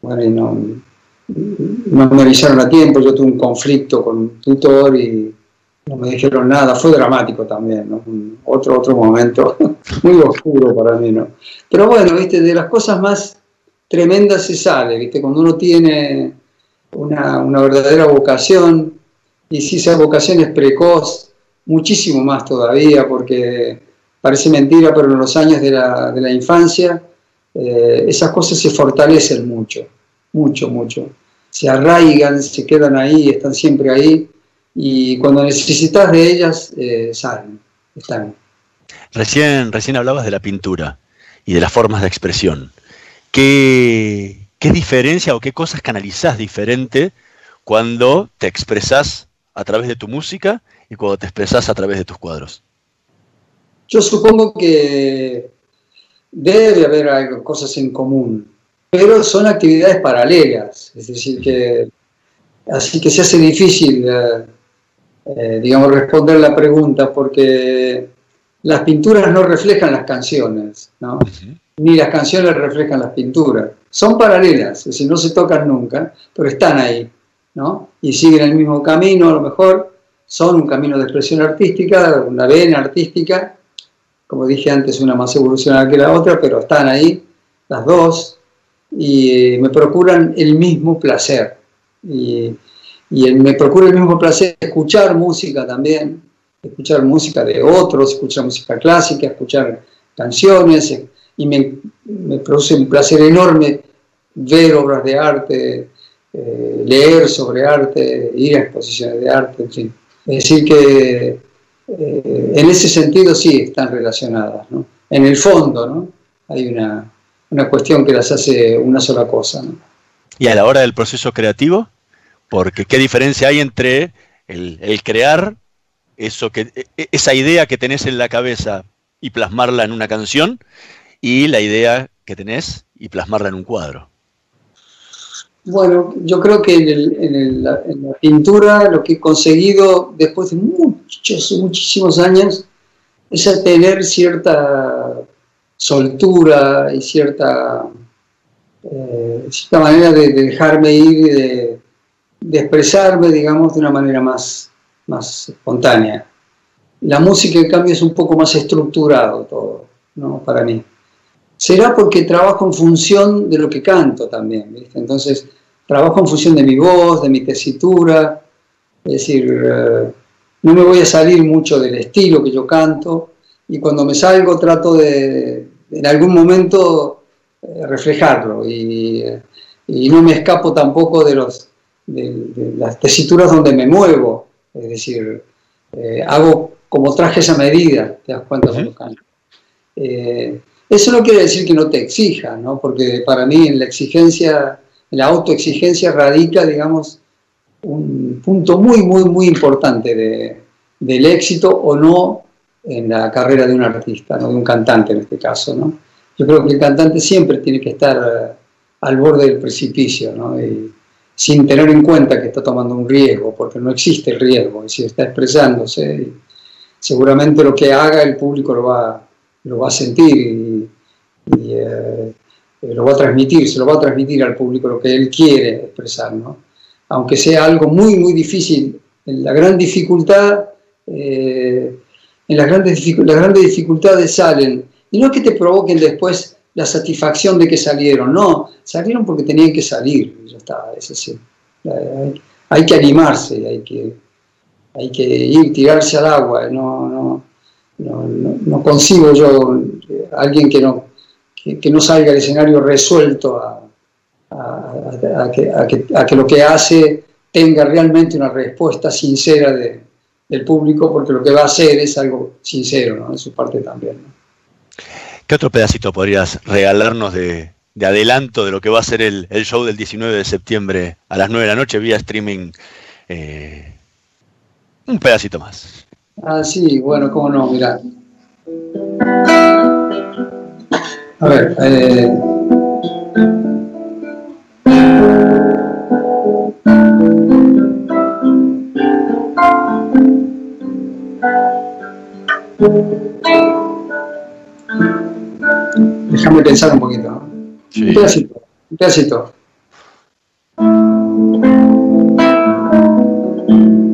bueno, y no, no me avisaron a tiempo, yo tuve un conflicto con un tutor y no me dijeron nada, fue dramático también, ¿no? otro, otro momento muy oscuro para mí, ¿no? Pero bueno, viste, de las cosas más tremendas se sale, viste, cuando uno tiene una, verdadera vocación, y si esa vocación es precoz, muchísimo más todavía, porque parece mentira, pero en los años de la, infancia, eh, esas cosas se fortalecen mucho mucho, mucho. Se arraigan, se quedan ahí, están siempre ahí y cuando necesitas de ellas, eh, salen, están. Recién, recién hablabas de la pintura y de las formas de expresión. ¿Qué, qué diferencia o qué cosas canalizás diferente cuando te expresas a través de tu música y cuando te expresas a través de tus cuadros? Yo supongo que debe haber cosas en común pero son actividades paralelas, es decir, que así que se hace difícil, eh, eh, digamos, responder la pregunta porque las pinturas no reflejan las canciones, ¿no? ni las canciones reflejan las pinturas. Son paralelas, es decir, no se tocan nunca, pero están ahí, ¿no? Y siguen el mismo camino, a lo mejor son un camino de expresión artística, una vena artística, como dije antes, una más evolucionada que la otra, pero están ahí las dos, y eh, me procuran el mismo placer. Y, me procura el mismo placer escuchar música también, escuchar música de otros, escuchar música clásica, escuchar canciones, y me, produce un placer enorme ver obras de arte, eh, leer sobre arte, ir a exposiciones de arte, en fin. Es decir, que eh, en ese sentido sí están relacionadas. ¿no? En el fondo ¿no? hay una, una, cuestión que las hace una sola cosa. ¿no? Y a la hora del proceso creativo, porque qué diferencia hay entre el, el crear eso que, e, e, esa idea que tenés en la cabeza y plasmarla en una canción y la idea que tenés y plasmarla en un cuadro. Bueno, yo creo que en, la, pintura lo que he conseguido después de muchos, muchísimos años es tener cierta soltura y cierta, eh, cierta manera de, dejarme ir y de, expresarme, digamos, de una manera más, más espontánea. La música, en cambio, es un poco más estructurado todo, ¿no? Para mí. Será porque trabajo en función de lo que canto también. Entonces, trabajo en función de mi voz, de mi tesitura, es decir, eh, no me voy a salir mucho del estilo que yo canto y cuando me salgo trato de, en algún momento, eh, reflejarlo y, y, no me escapo tampoco de, los, de, las tesituras donde me muevo, es decir, eh, hago como traje esa medida, te das cuenta cuando canto. eso no quiere decir que no te exija, ¿no? porque para mí en la exigencia la autoexigencia radica, digamos, un punto muy, muy, muy importante de, del éxito o no en la carrera de un artista, ¿no? de un cantante en este caso. ¿no? Yo creo que el cantante siempre tiene que estar eh, al borde del precipicio, ¿no? y, sin tener en cuenta que está tomando un riesgo, porque no existe el riesgo, es decir, está expresándose. seguramente lo que haga el público lo va, lo va a sentir y, eh, eh, lo va a transmitir, se lo va a transmitir al público lo que él quiere expresar, ¿no? aunque sea algo muy, muy difícil. La gran dificultad, eh, en las grandes, las dificultades salen, y no es que te provoquen después la satisfacción de que salieron, no, salieron porque tenían que salir, ya está, es así. Hay, que animarse, hay que, hay que ir, tirarse al agua, no, no, no, consigo yo alguien que no que, no salga el escenario resuelto a, que, lo que hace tenga realmente una respuesta sincera del público, porque lo que va a hacer es algo sincero, ¿no? De su parte también. ¿Qué otro pedacito podrías regalarnos de, adelanto de lo que va a ser el, show del 19 de septiembre a las 9 de la noche vía streaming? Eh, un pedacito más. Ah, sí, bueno, cómo no, mira. A ver, eh... Déjame pensar un poquito. ¿no? Sí. Un pedacito, un pedacito.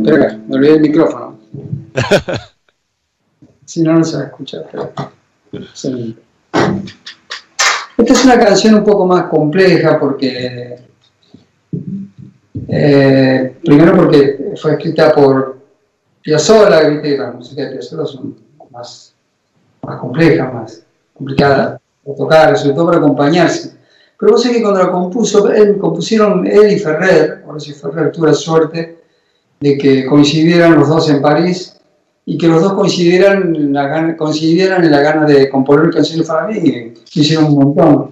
Espera, me olvidé el micrófono. si no, no se va a escuchar. Pero... Esta es una canción un poco más compleja porque, eh, primero porque fue escrita por Piazzolla, ¿viste? la música de Piazzolla es más, más compleja, más complicada de tocar, sobre todo para acompañarse. Pero vos sé que cuando la compuso, él, compusieron él y Ferrer, si Ferrer tuvo la suerte de que coincidieran los dos en París y que los dos coincidieran en la, coincidieran en la gana de componer canciones para mí, que hicieron un montón.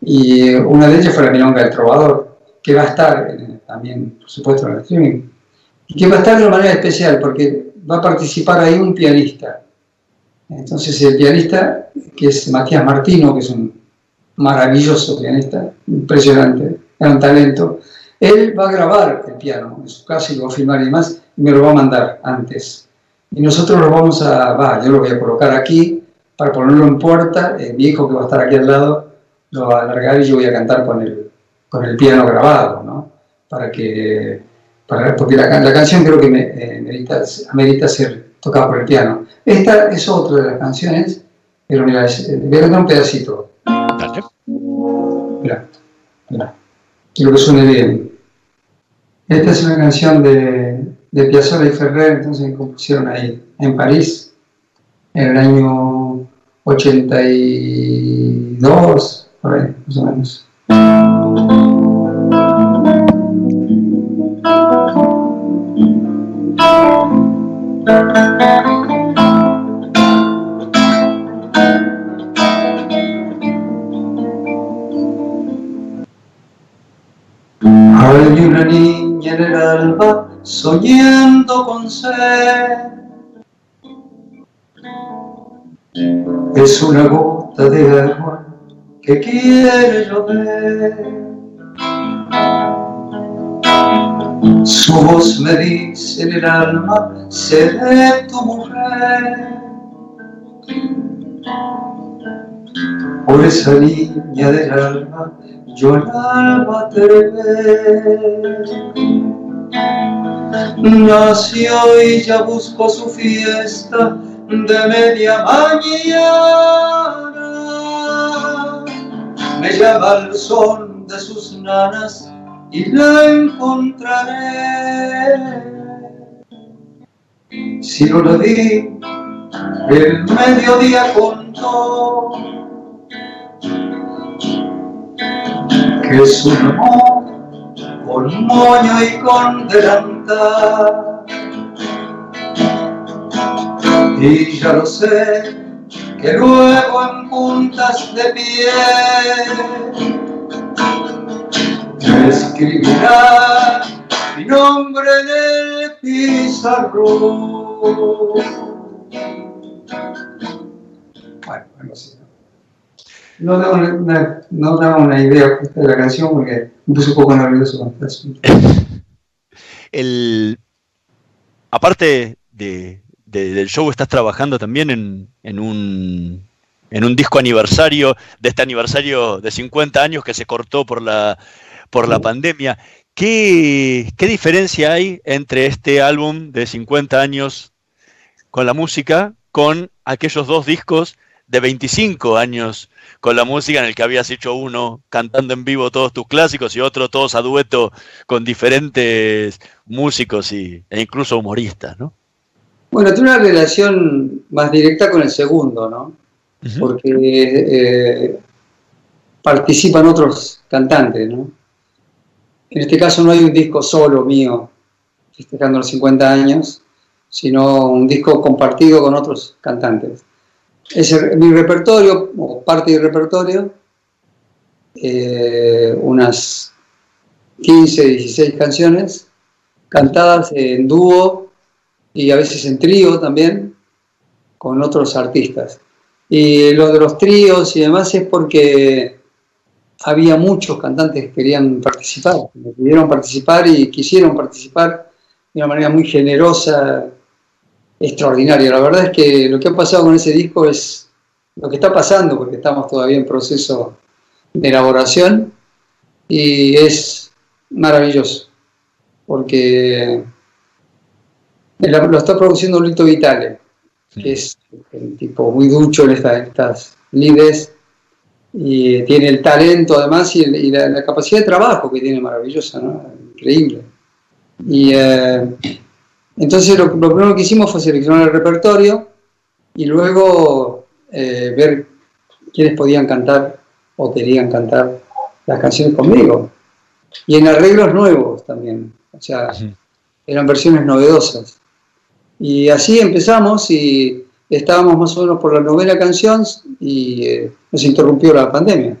Y una de ellas fue la Milonga del Trovador, que va a estar también, por supuesto, en el streaming. Y que va a estar de una manera especial, porque va a participar ahí un pianista. Entonces el pianista, que es Matías Martino, que es un maravilloso pianista, impresionante, es un talento, él va a grabar el piano en su casa y lo va a filmar y demás, y me lo va a mandar antes y nosotros lo vamos a, va, yo lo voy a colocar aquí para ponerlo en puerta, eh, mi hijo que va a estar aquí al lado lo va a alargar y yo voy a cantar con el, con el piano grabado, ¿no? Para que, para, porque la, canción creo que me, eh, ser tocada por el piano. Esta es otra de las canciones, pero mira, eh, voy a cantar un pedacito. Mira, mira, quiero que suene bien. Esta es una canción de de Piazzolla y Ferrer, entonces me compusieron ahí, en París, en el año 82, por ahí, más o menos. Soñando con ser. Es una gota de agua que quiere llover. Su voz me dice en el alma, seré tu mujer. Por esa niña del alma, yo el alma te ve. Nació y ya buscó su fiesta de media mañana. Me llama al son de sus nanas y la encontraré. Si no la vi, el mediodía contó que es un amor con moño y con delantal. Y ya lo sé, que luego en puntas de pie escribirá mi nombre en el pizarrón. Bueno. No daba una, no daba una idea de la canción porque me puse un poco nervioso con esto. El, aparte de, de- del show, estás trabajando también en, en un, en un disco aniversario, de este aniversario de 50 años que se cortó por la, por la pandemia. ¿Qué, ¿Qué diferencia hay entre este álbum de 50 años con la música con aquellos dos discos de 25 años con la música en el que habías hecho uno cantando en vivo todos tus clásicos y otro todos a dueto con diferentes músicos y, e incluso humoristas, ¿no? Bueno, tiene una relación más directa con el segundo, ¿no? Porque eh, participan otros cantantes, ¿no? En este caso no hay un disco solo mío festejando los 50 años, sino un disco compartido con otros cantantes. Es mi repertorio, o parte del repertorio, eh, unas 15, 16 canciones, cantadas en dúo y a veces en trío también, con otros artistas. Y lo de los tríos y demás es porque había muchos cantantes que querían participar, que pudieron participar y quisieron participar de una manera muy generosa, extraordinaria. La verdad es que lo que ha pasado con ese disco es lo que está pasando, porque estamos todavía en proceso de elaboración, y es maravilloso, porque lo está produciendo Lito Vitale, que es un tipo muy ducho en esta- en estas lides, y tiene el talento además y, el- y la, la capacidad de trabajo que tiene maravillosa, ¿no? increíble. Y eh, entonces lo, lo primero que hicimos fue seleccionar el repertorio y luego eh, ver quiénes podían cantar o querían cantar las canciones conmigo. Y en arreglos nuevos también, o sea, eran versiones novedosas. Y así empezamos y estábamos más o menos por la novena canción y eh, nos interrumpió la pandemia.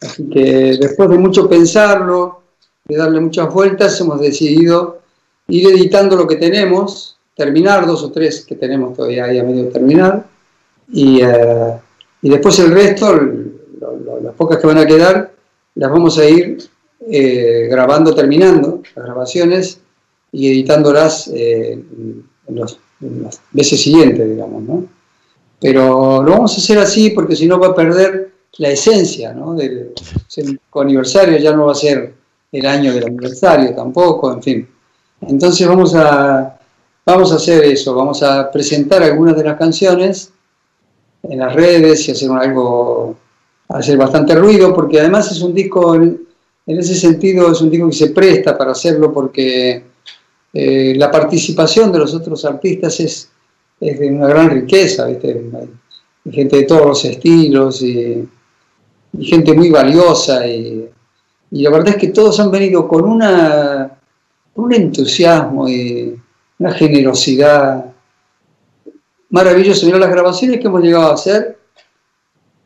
Así que después de mucho pensarlo, de darle muchas vueltas, hemos decidido ir editando lo que tenemos, terminar dos o tres que tenemos todavía ahí a medio terminar, y, eh, y después el resto, las pocas que van a quedar, las vamos a ir eh, grabando, terminando las grabaciones y editándolas eh, en, los- en las veces siguientes, digamos, ¿no? Pero lo vamos a hacer así porque si no va a perder la esencia, ¿no? Del el aniversario ya no va a ser el año del aniversario tampoco, en fin. Entonces vamos a, vamos a hacer eso, vamos a presentar algunas de las canciones en las redes y hacer algo, hacer bastante ruido, porque además es un disco, en, ese sentido es un disco que se presta para hacerlo porque eh, la participación de los otros artistas es, es de una gran riqueza, ¿viste? Hay gente de todos los estilos y, gente muy valiosa y la verdad es que todos han venido con una un entusiasmo y una generosidad maravilloso. Mira, las grabaciones que hemos llegado a hacer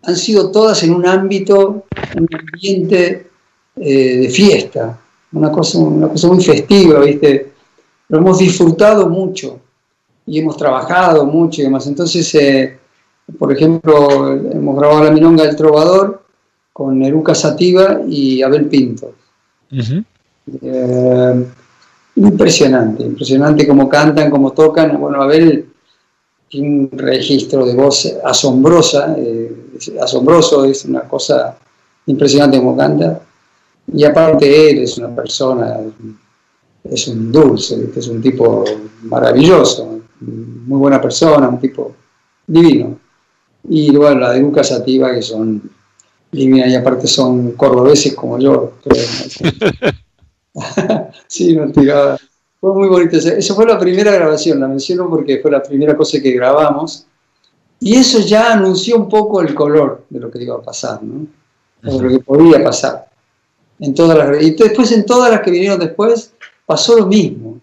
han sido todas en un ámbito, un ambiente eh, de fiesta. una cosa, una cosa muy festiva, ¿viste? Lo hemos disfrutado mucho y hemos trabajado mucho y demás. Entonces, eh, por ejemplo, hemos grabado La Milonga del Trovador con Eruca Sativa y Abel Pinto. Eh, impresionante, impresionante cómo cantan, cómo tocan. Bueno, Abel tiene un registro de voz asombrosa, eh, asombroso, es una cosa impresionante como canta. Y aparte él es una persona, es un dulce, es un tipo maravilloso, muy buena persona, un tipo divino. Y luego la de Lucas Sativa, que son divinas y aparte son cordobeses como yo. sí, tiraba. Fue muy bonito. Esa fue la primera grabación, la menciono porque fue la primera cosa que grabamos. Y eso ya anunció un poco el color de lo que iba a pasar, ¿no? De lo que podía pasar. En todas las, y después en todas las que vinieron después pasó lo mismo.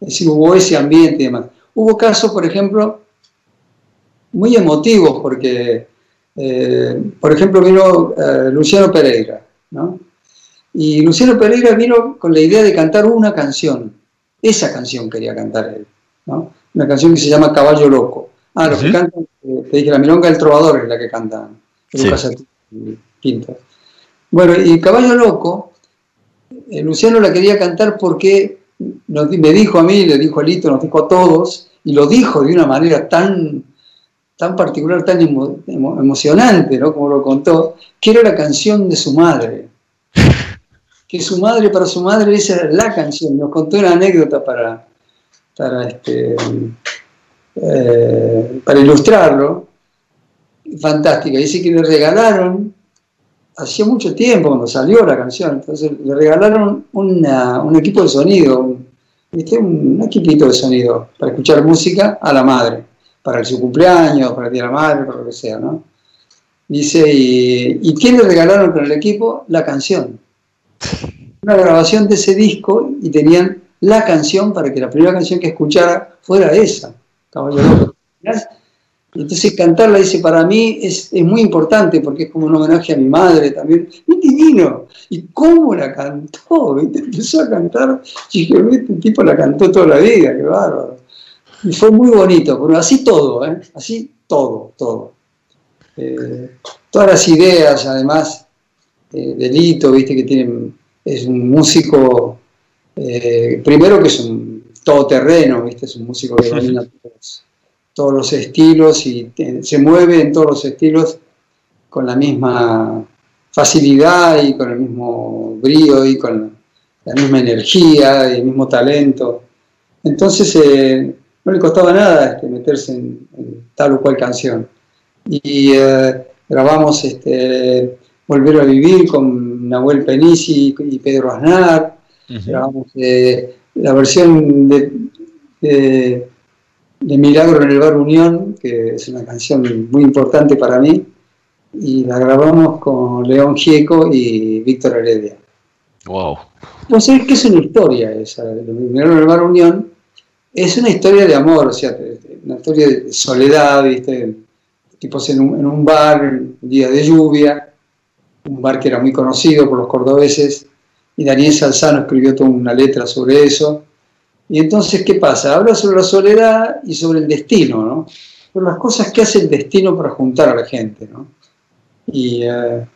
Es decir, hubo ese ambiente y demás. Hubo casos, por ejemplo, muy emotivos, porque, eh, por ejemplo, vino eh, Luciano Pereira, ¿no? Y Luciano Pereira vino con la idea de cantar una canción. Esa canción quería cantar él, ¿no? Una canción que se llama Caballo Loco. Ah, los que cantan, eh, te dije, la Milonga del Trovador es la que cantan Lucas Quinto. Bueno, y Caballo Loco, Luciano la quería cantar porque me dijo a mí, le dijo a Lito, nos dijo a todos, y lo dijo de una manera tan, tan particular, tan emocionante, ¿no? como lo contó, que era la canción de su madre. Que su madre, para su madre, esa era la canción. Nos contó una anécdota para, para, este, eh, para ilustrarlo. Fantástica. Dice que le regalaron, hacía mucho tiempo cuando salió la canción, entonces le regalaron un equipo de sonido, un equipito de sonido para escuchar música a la madre para su cumpleaños, para el Día de la Madre, para lo que sea, ¿no? Dice, y, ¿y quién le regalaron con el equipo? La canción. Una grabación de ese disco y tenían la canción para que la primera canción que escuchara fuera esa. Entonces cantarla, dice, para mí es, muy importante porque es como un homenaje a mi madre también. Es divino. ¿Y cómo la cantó? Empezó a cantar. Y dije, este tipo la cantó toda la vida, qué bárbaro. Y fue muy bonito, pero así todo, ¿eh? así todo, todo. Eh, todas las ideas, además, eh, de Lito, viste que tiene, es un músico, primero que es un todoterreno, viste, es un músico que domina todos, los estilos y se mueve en todos los estilos con la misma facilidad y con el mismo brío y con la misma energía y el mismo talento. Entonces, no le costaba nada este, meterse en, tal o cual canción. Y eh, grabamos este, Volver a Vivir con Nahuel Penisi y Pedro Aznar, grabamos eh, la versión de, de, Milagro en el Bar Unión, que es una canción muy importante para mí, y la grabamos con León Gieco y Víctor Heredia. Wow. Pues es que es una historia esa, Milagro en el Bar Unión, es una historia de amor, o sea, una historia de soledad, ¿viste? Tipos en un, en un bar, un día de lluvia, un bar que era muy conocido por los cordobeses, y Daniel Salzano escribió toda una letra sobre eso. Y entonces, ¿qué pasa? Habla sobre la soledad y sobre el destino, ¿no? Sobre las cosas que hace el destino para juntar a la gente, ¿no? Y eh,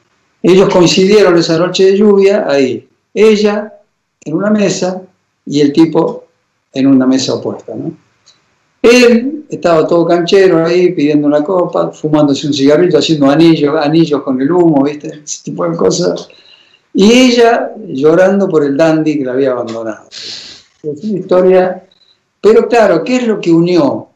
ellos coincidieron esa noche de lluvia ahí. Ella en una mesa y el tipo en una mesa opuesta. ¿no? Él estaba todo canchero ahí pidiendo una copa, fumándose un cigarrito, haciendo anillos, anillos con el humo, ¿viste? Ese tipo de cosas. Y ella llorando por el dandy que la había abandonado. Es una historia. Pero claro, ¿qué es lo que unió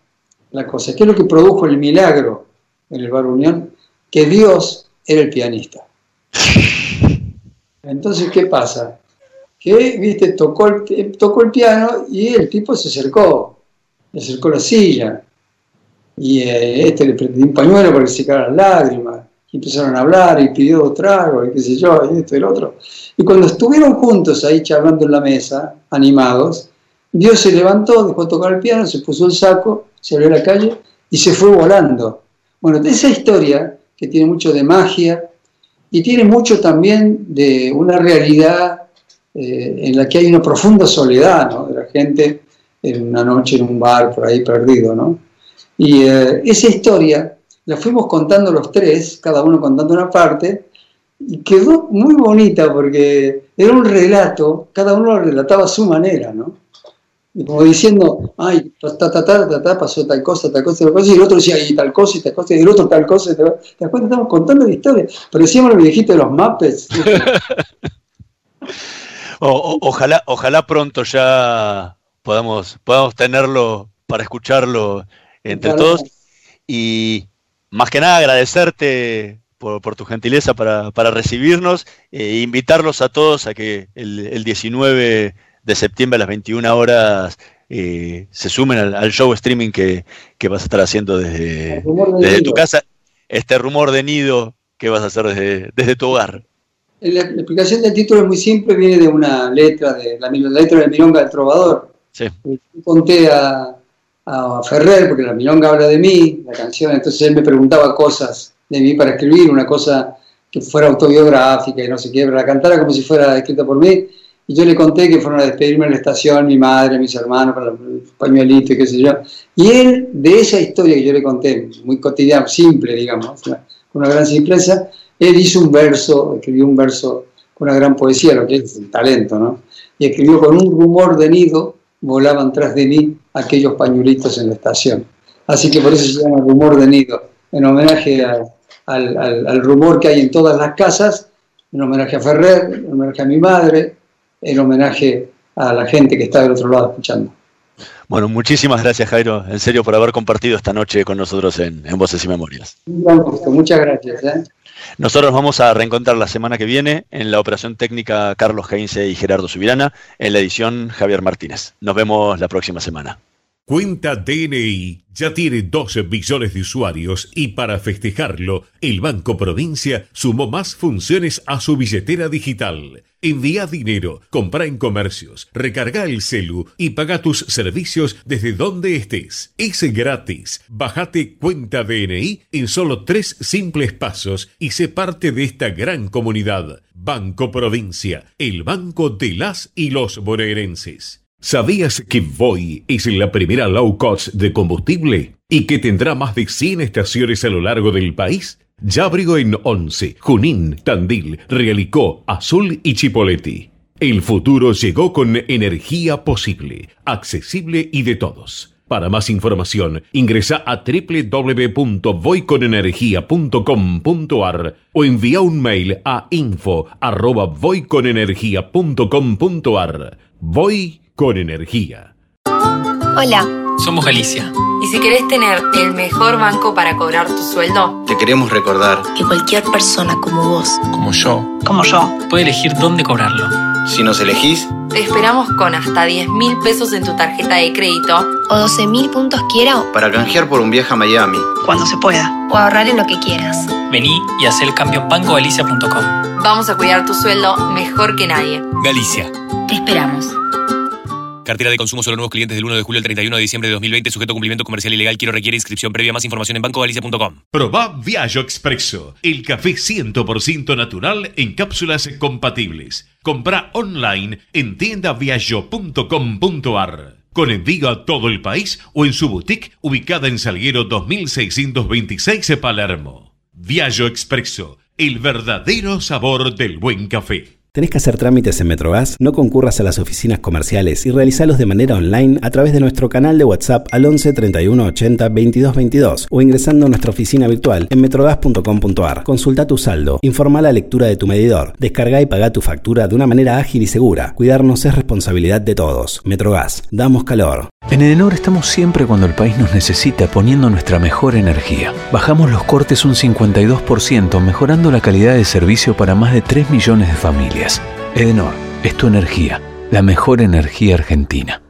la cosa? ¿Qué es lo que produjo el milagro en el Bar Unión? Que Dios era el pianista. Entonces, ¿qué pasa? que, viste, tocó el, tocó el piano y el tipo se acercó, le acercó la silla. Y eh, este le prendió un pañuelo para que se las lágrimas. Y empezaron a hablar y pidió trago y qué sé yo, y esto y el otro. Y cuando estuvieron juntos ahí charlando en la mesa, animados, Dios se levantó, dejó de tocar el piano, se puso el saco, se abrió la calle y se fue volando. Bueno, esa historia, que tiene mucho de magia y tiene mucho también de una realidad eh, en la que hay una profunda soledad, ¿no? De la gente en una noche en un bar por ahí perdido, ¿no? Y eh, esa historia la fuimos contando los tres, cada uno contando una parte, y quedó muy bonita porque era un relato, cada uno lo relataba a su manera, ¿no? Y como diciendo, ay, ta, ta, ta, ta, ta, pasó tal cosa, tal cosa, tal cosa, y el otro decía, y tal cosa, y tal cosa, y el otro tal cosa, tal cosa. Después estamos contando la historia. Parecíamos los viejitos de los Muppets. o, o, ojalá, ojalá pronto ya podamos, podamos tenerlo para escucharlo entre claro. todos. Y más que nada agradecerte por, por tu gentileza para, para recibirnos e invitarlos a todos a que el, el 19 de septiembre a las 21 horas eh, se sumen al, al, show streaming que, que, vas a estar haciendo desde, desde tu casa, este rumor de nido que vas a hacer desde, desde tu hogar. La, la, explicación del título es muy simple, viene de una letra, de la, la letra de Milonga del Trovador. Sí. Conté a, a Ferrer, porque la Milonga habla de mí, la canción, entonces él me preguntaba cosas de mí para escribir, una cosa que fuera autobiográfica y no sé qué, pero la cantara como si fuera escrita por mí. Y yo le conté que fueron a despedirme en la estación, mi madre, mis hermanos, con el pañuelito y qué sé yo. Y él, de esa historia que yo le conté, muy cotidiana, simple, digamos, con una gran simpleza, él hizo un verso, escribió un verso con una gran poesía, lo que es el talento, ¿no? Y escribió con un rumor de nido, volaban tras de mí aquellos pañuelitos en la estación. Así que por eso se llama rumor de nido, en homenaje a, al, al, al rumor que hay en todas las casas, en homenaje a Ferrer, en homenaje a mi madre, en homenaje a la gente que está del otro lado escuchando. Bueno, muchísimas gracias Jairo, en serio, por haber compartido esta noche con nosotros en, en Voces y Memorias. Un gran gusto, muchas gracias. ¿eh? Nosotros vamos a reencontrar la semana que viene en la operación técnica Carlos Heinze y Gerardo Subirana, en la edición Javier Martínez. Nos vemos la próxima semana. Cuenta DNI ya tiene 12 billones de usuarios y para festejarlo, el Banco Provincia sumó más funciones a su billetera digital. Envía dinero, compra en comercios, recarga el celu y paga tus servicios desde donde estés. Es gratis. Bájate Cuenta DNI en solo tres simples pasos y sé parte de esta gran comunidad. Banco Provincia, el banco de las y los bonaerenses. ¿Sabías que Voy es la primera low cost de combustible y que tendrá más de 100 estaciones a lo largo del país? Ya abrió en Once, Junín, Tandil, Realicó, Azul y Chipoleti. El futuro llegó con energía posible, accesible y de todos. Para más información, ingresa a www.voyconenergia.com.ar o envía un mail a info@voyconenergia.com.ar. Voy con energía. Hola. Somos Galicia. Y si querés tener el mejor banco para cobrar tu sueldo, te queremos recordar que cualquier persona como vos, como yo, como yo, puede elegir dónde cobrarlo. Si nos elegís, te esperamos con hasta 10 mil pesos en tu tarjeta de crédito o 12 mil puntos quiera para canjear por un viaje a Miami cuando se pueda o ahorrar en lo que quieras. Vení y haz el cambio en bancogalicia.com. Vamos a cuidar tu sueldo mejor que nadie. Galicia. Te esperamos. Cartera de consumo solo nuevos clientes del 1 de julio al 31 de diciembre de 2020, sujeto a cumplimiento comercial ilegal. Quiero requiere inscripción previa. Más información en bancogalicia.com. Probá Viaggio Expresso, el café 100% natural en cápsulas compatibles. Compra online en tiendaviaggio.com.ar. Con envío a todo el país o en su boutique ubicada en Salguero 2626 Palermo. Viaggio Expresso, el verdadero sabor del buen café. ¿Tenés que hacer trámites en Metrogas? No concurras a las oficinas comerciales y realizalos de manera online a través de nuestro canal de WhatsApp al 11 31 80 22 22 o ingresando a nuestra oficina virtual en metrogas.com.ar. Consulta tu saldo, informa la lectura de tu medidor, descarga y paga tu factura de una manera ágil y segura. Cuidarnos es responsabilidad de todos. Metrogas, damos calor. En Edenor estamos siempre cuando el país nos necesita poniendo nuestra mejor energía. Bajamos los cortes un 52% mejorando la calidad de servicio para más de 3 millones de familias. Edenor, es tu energía, la mejor energía argentina.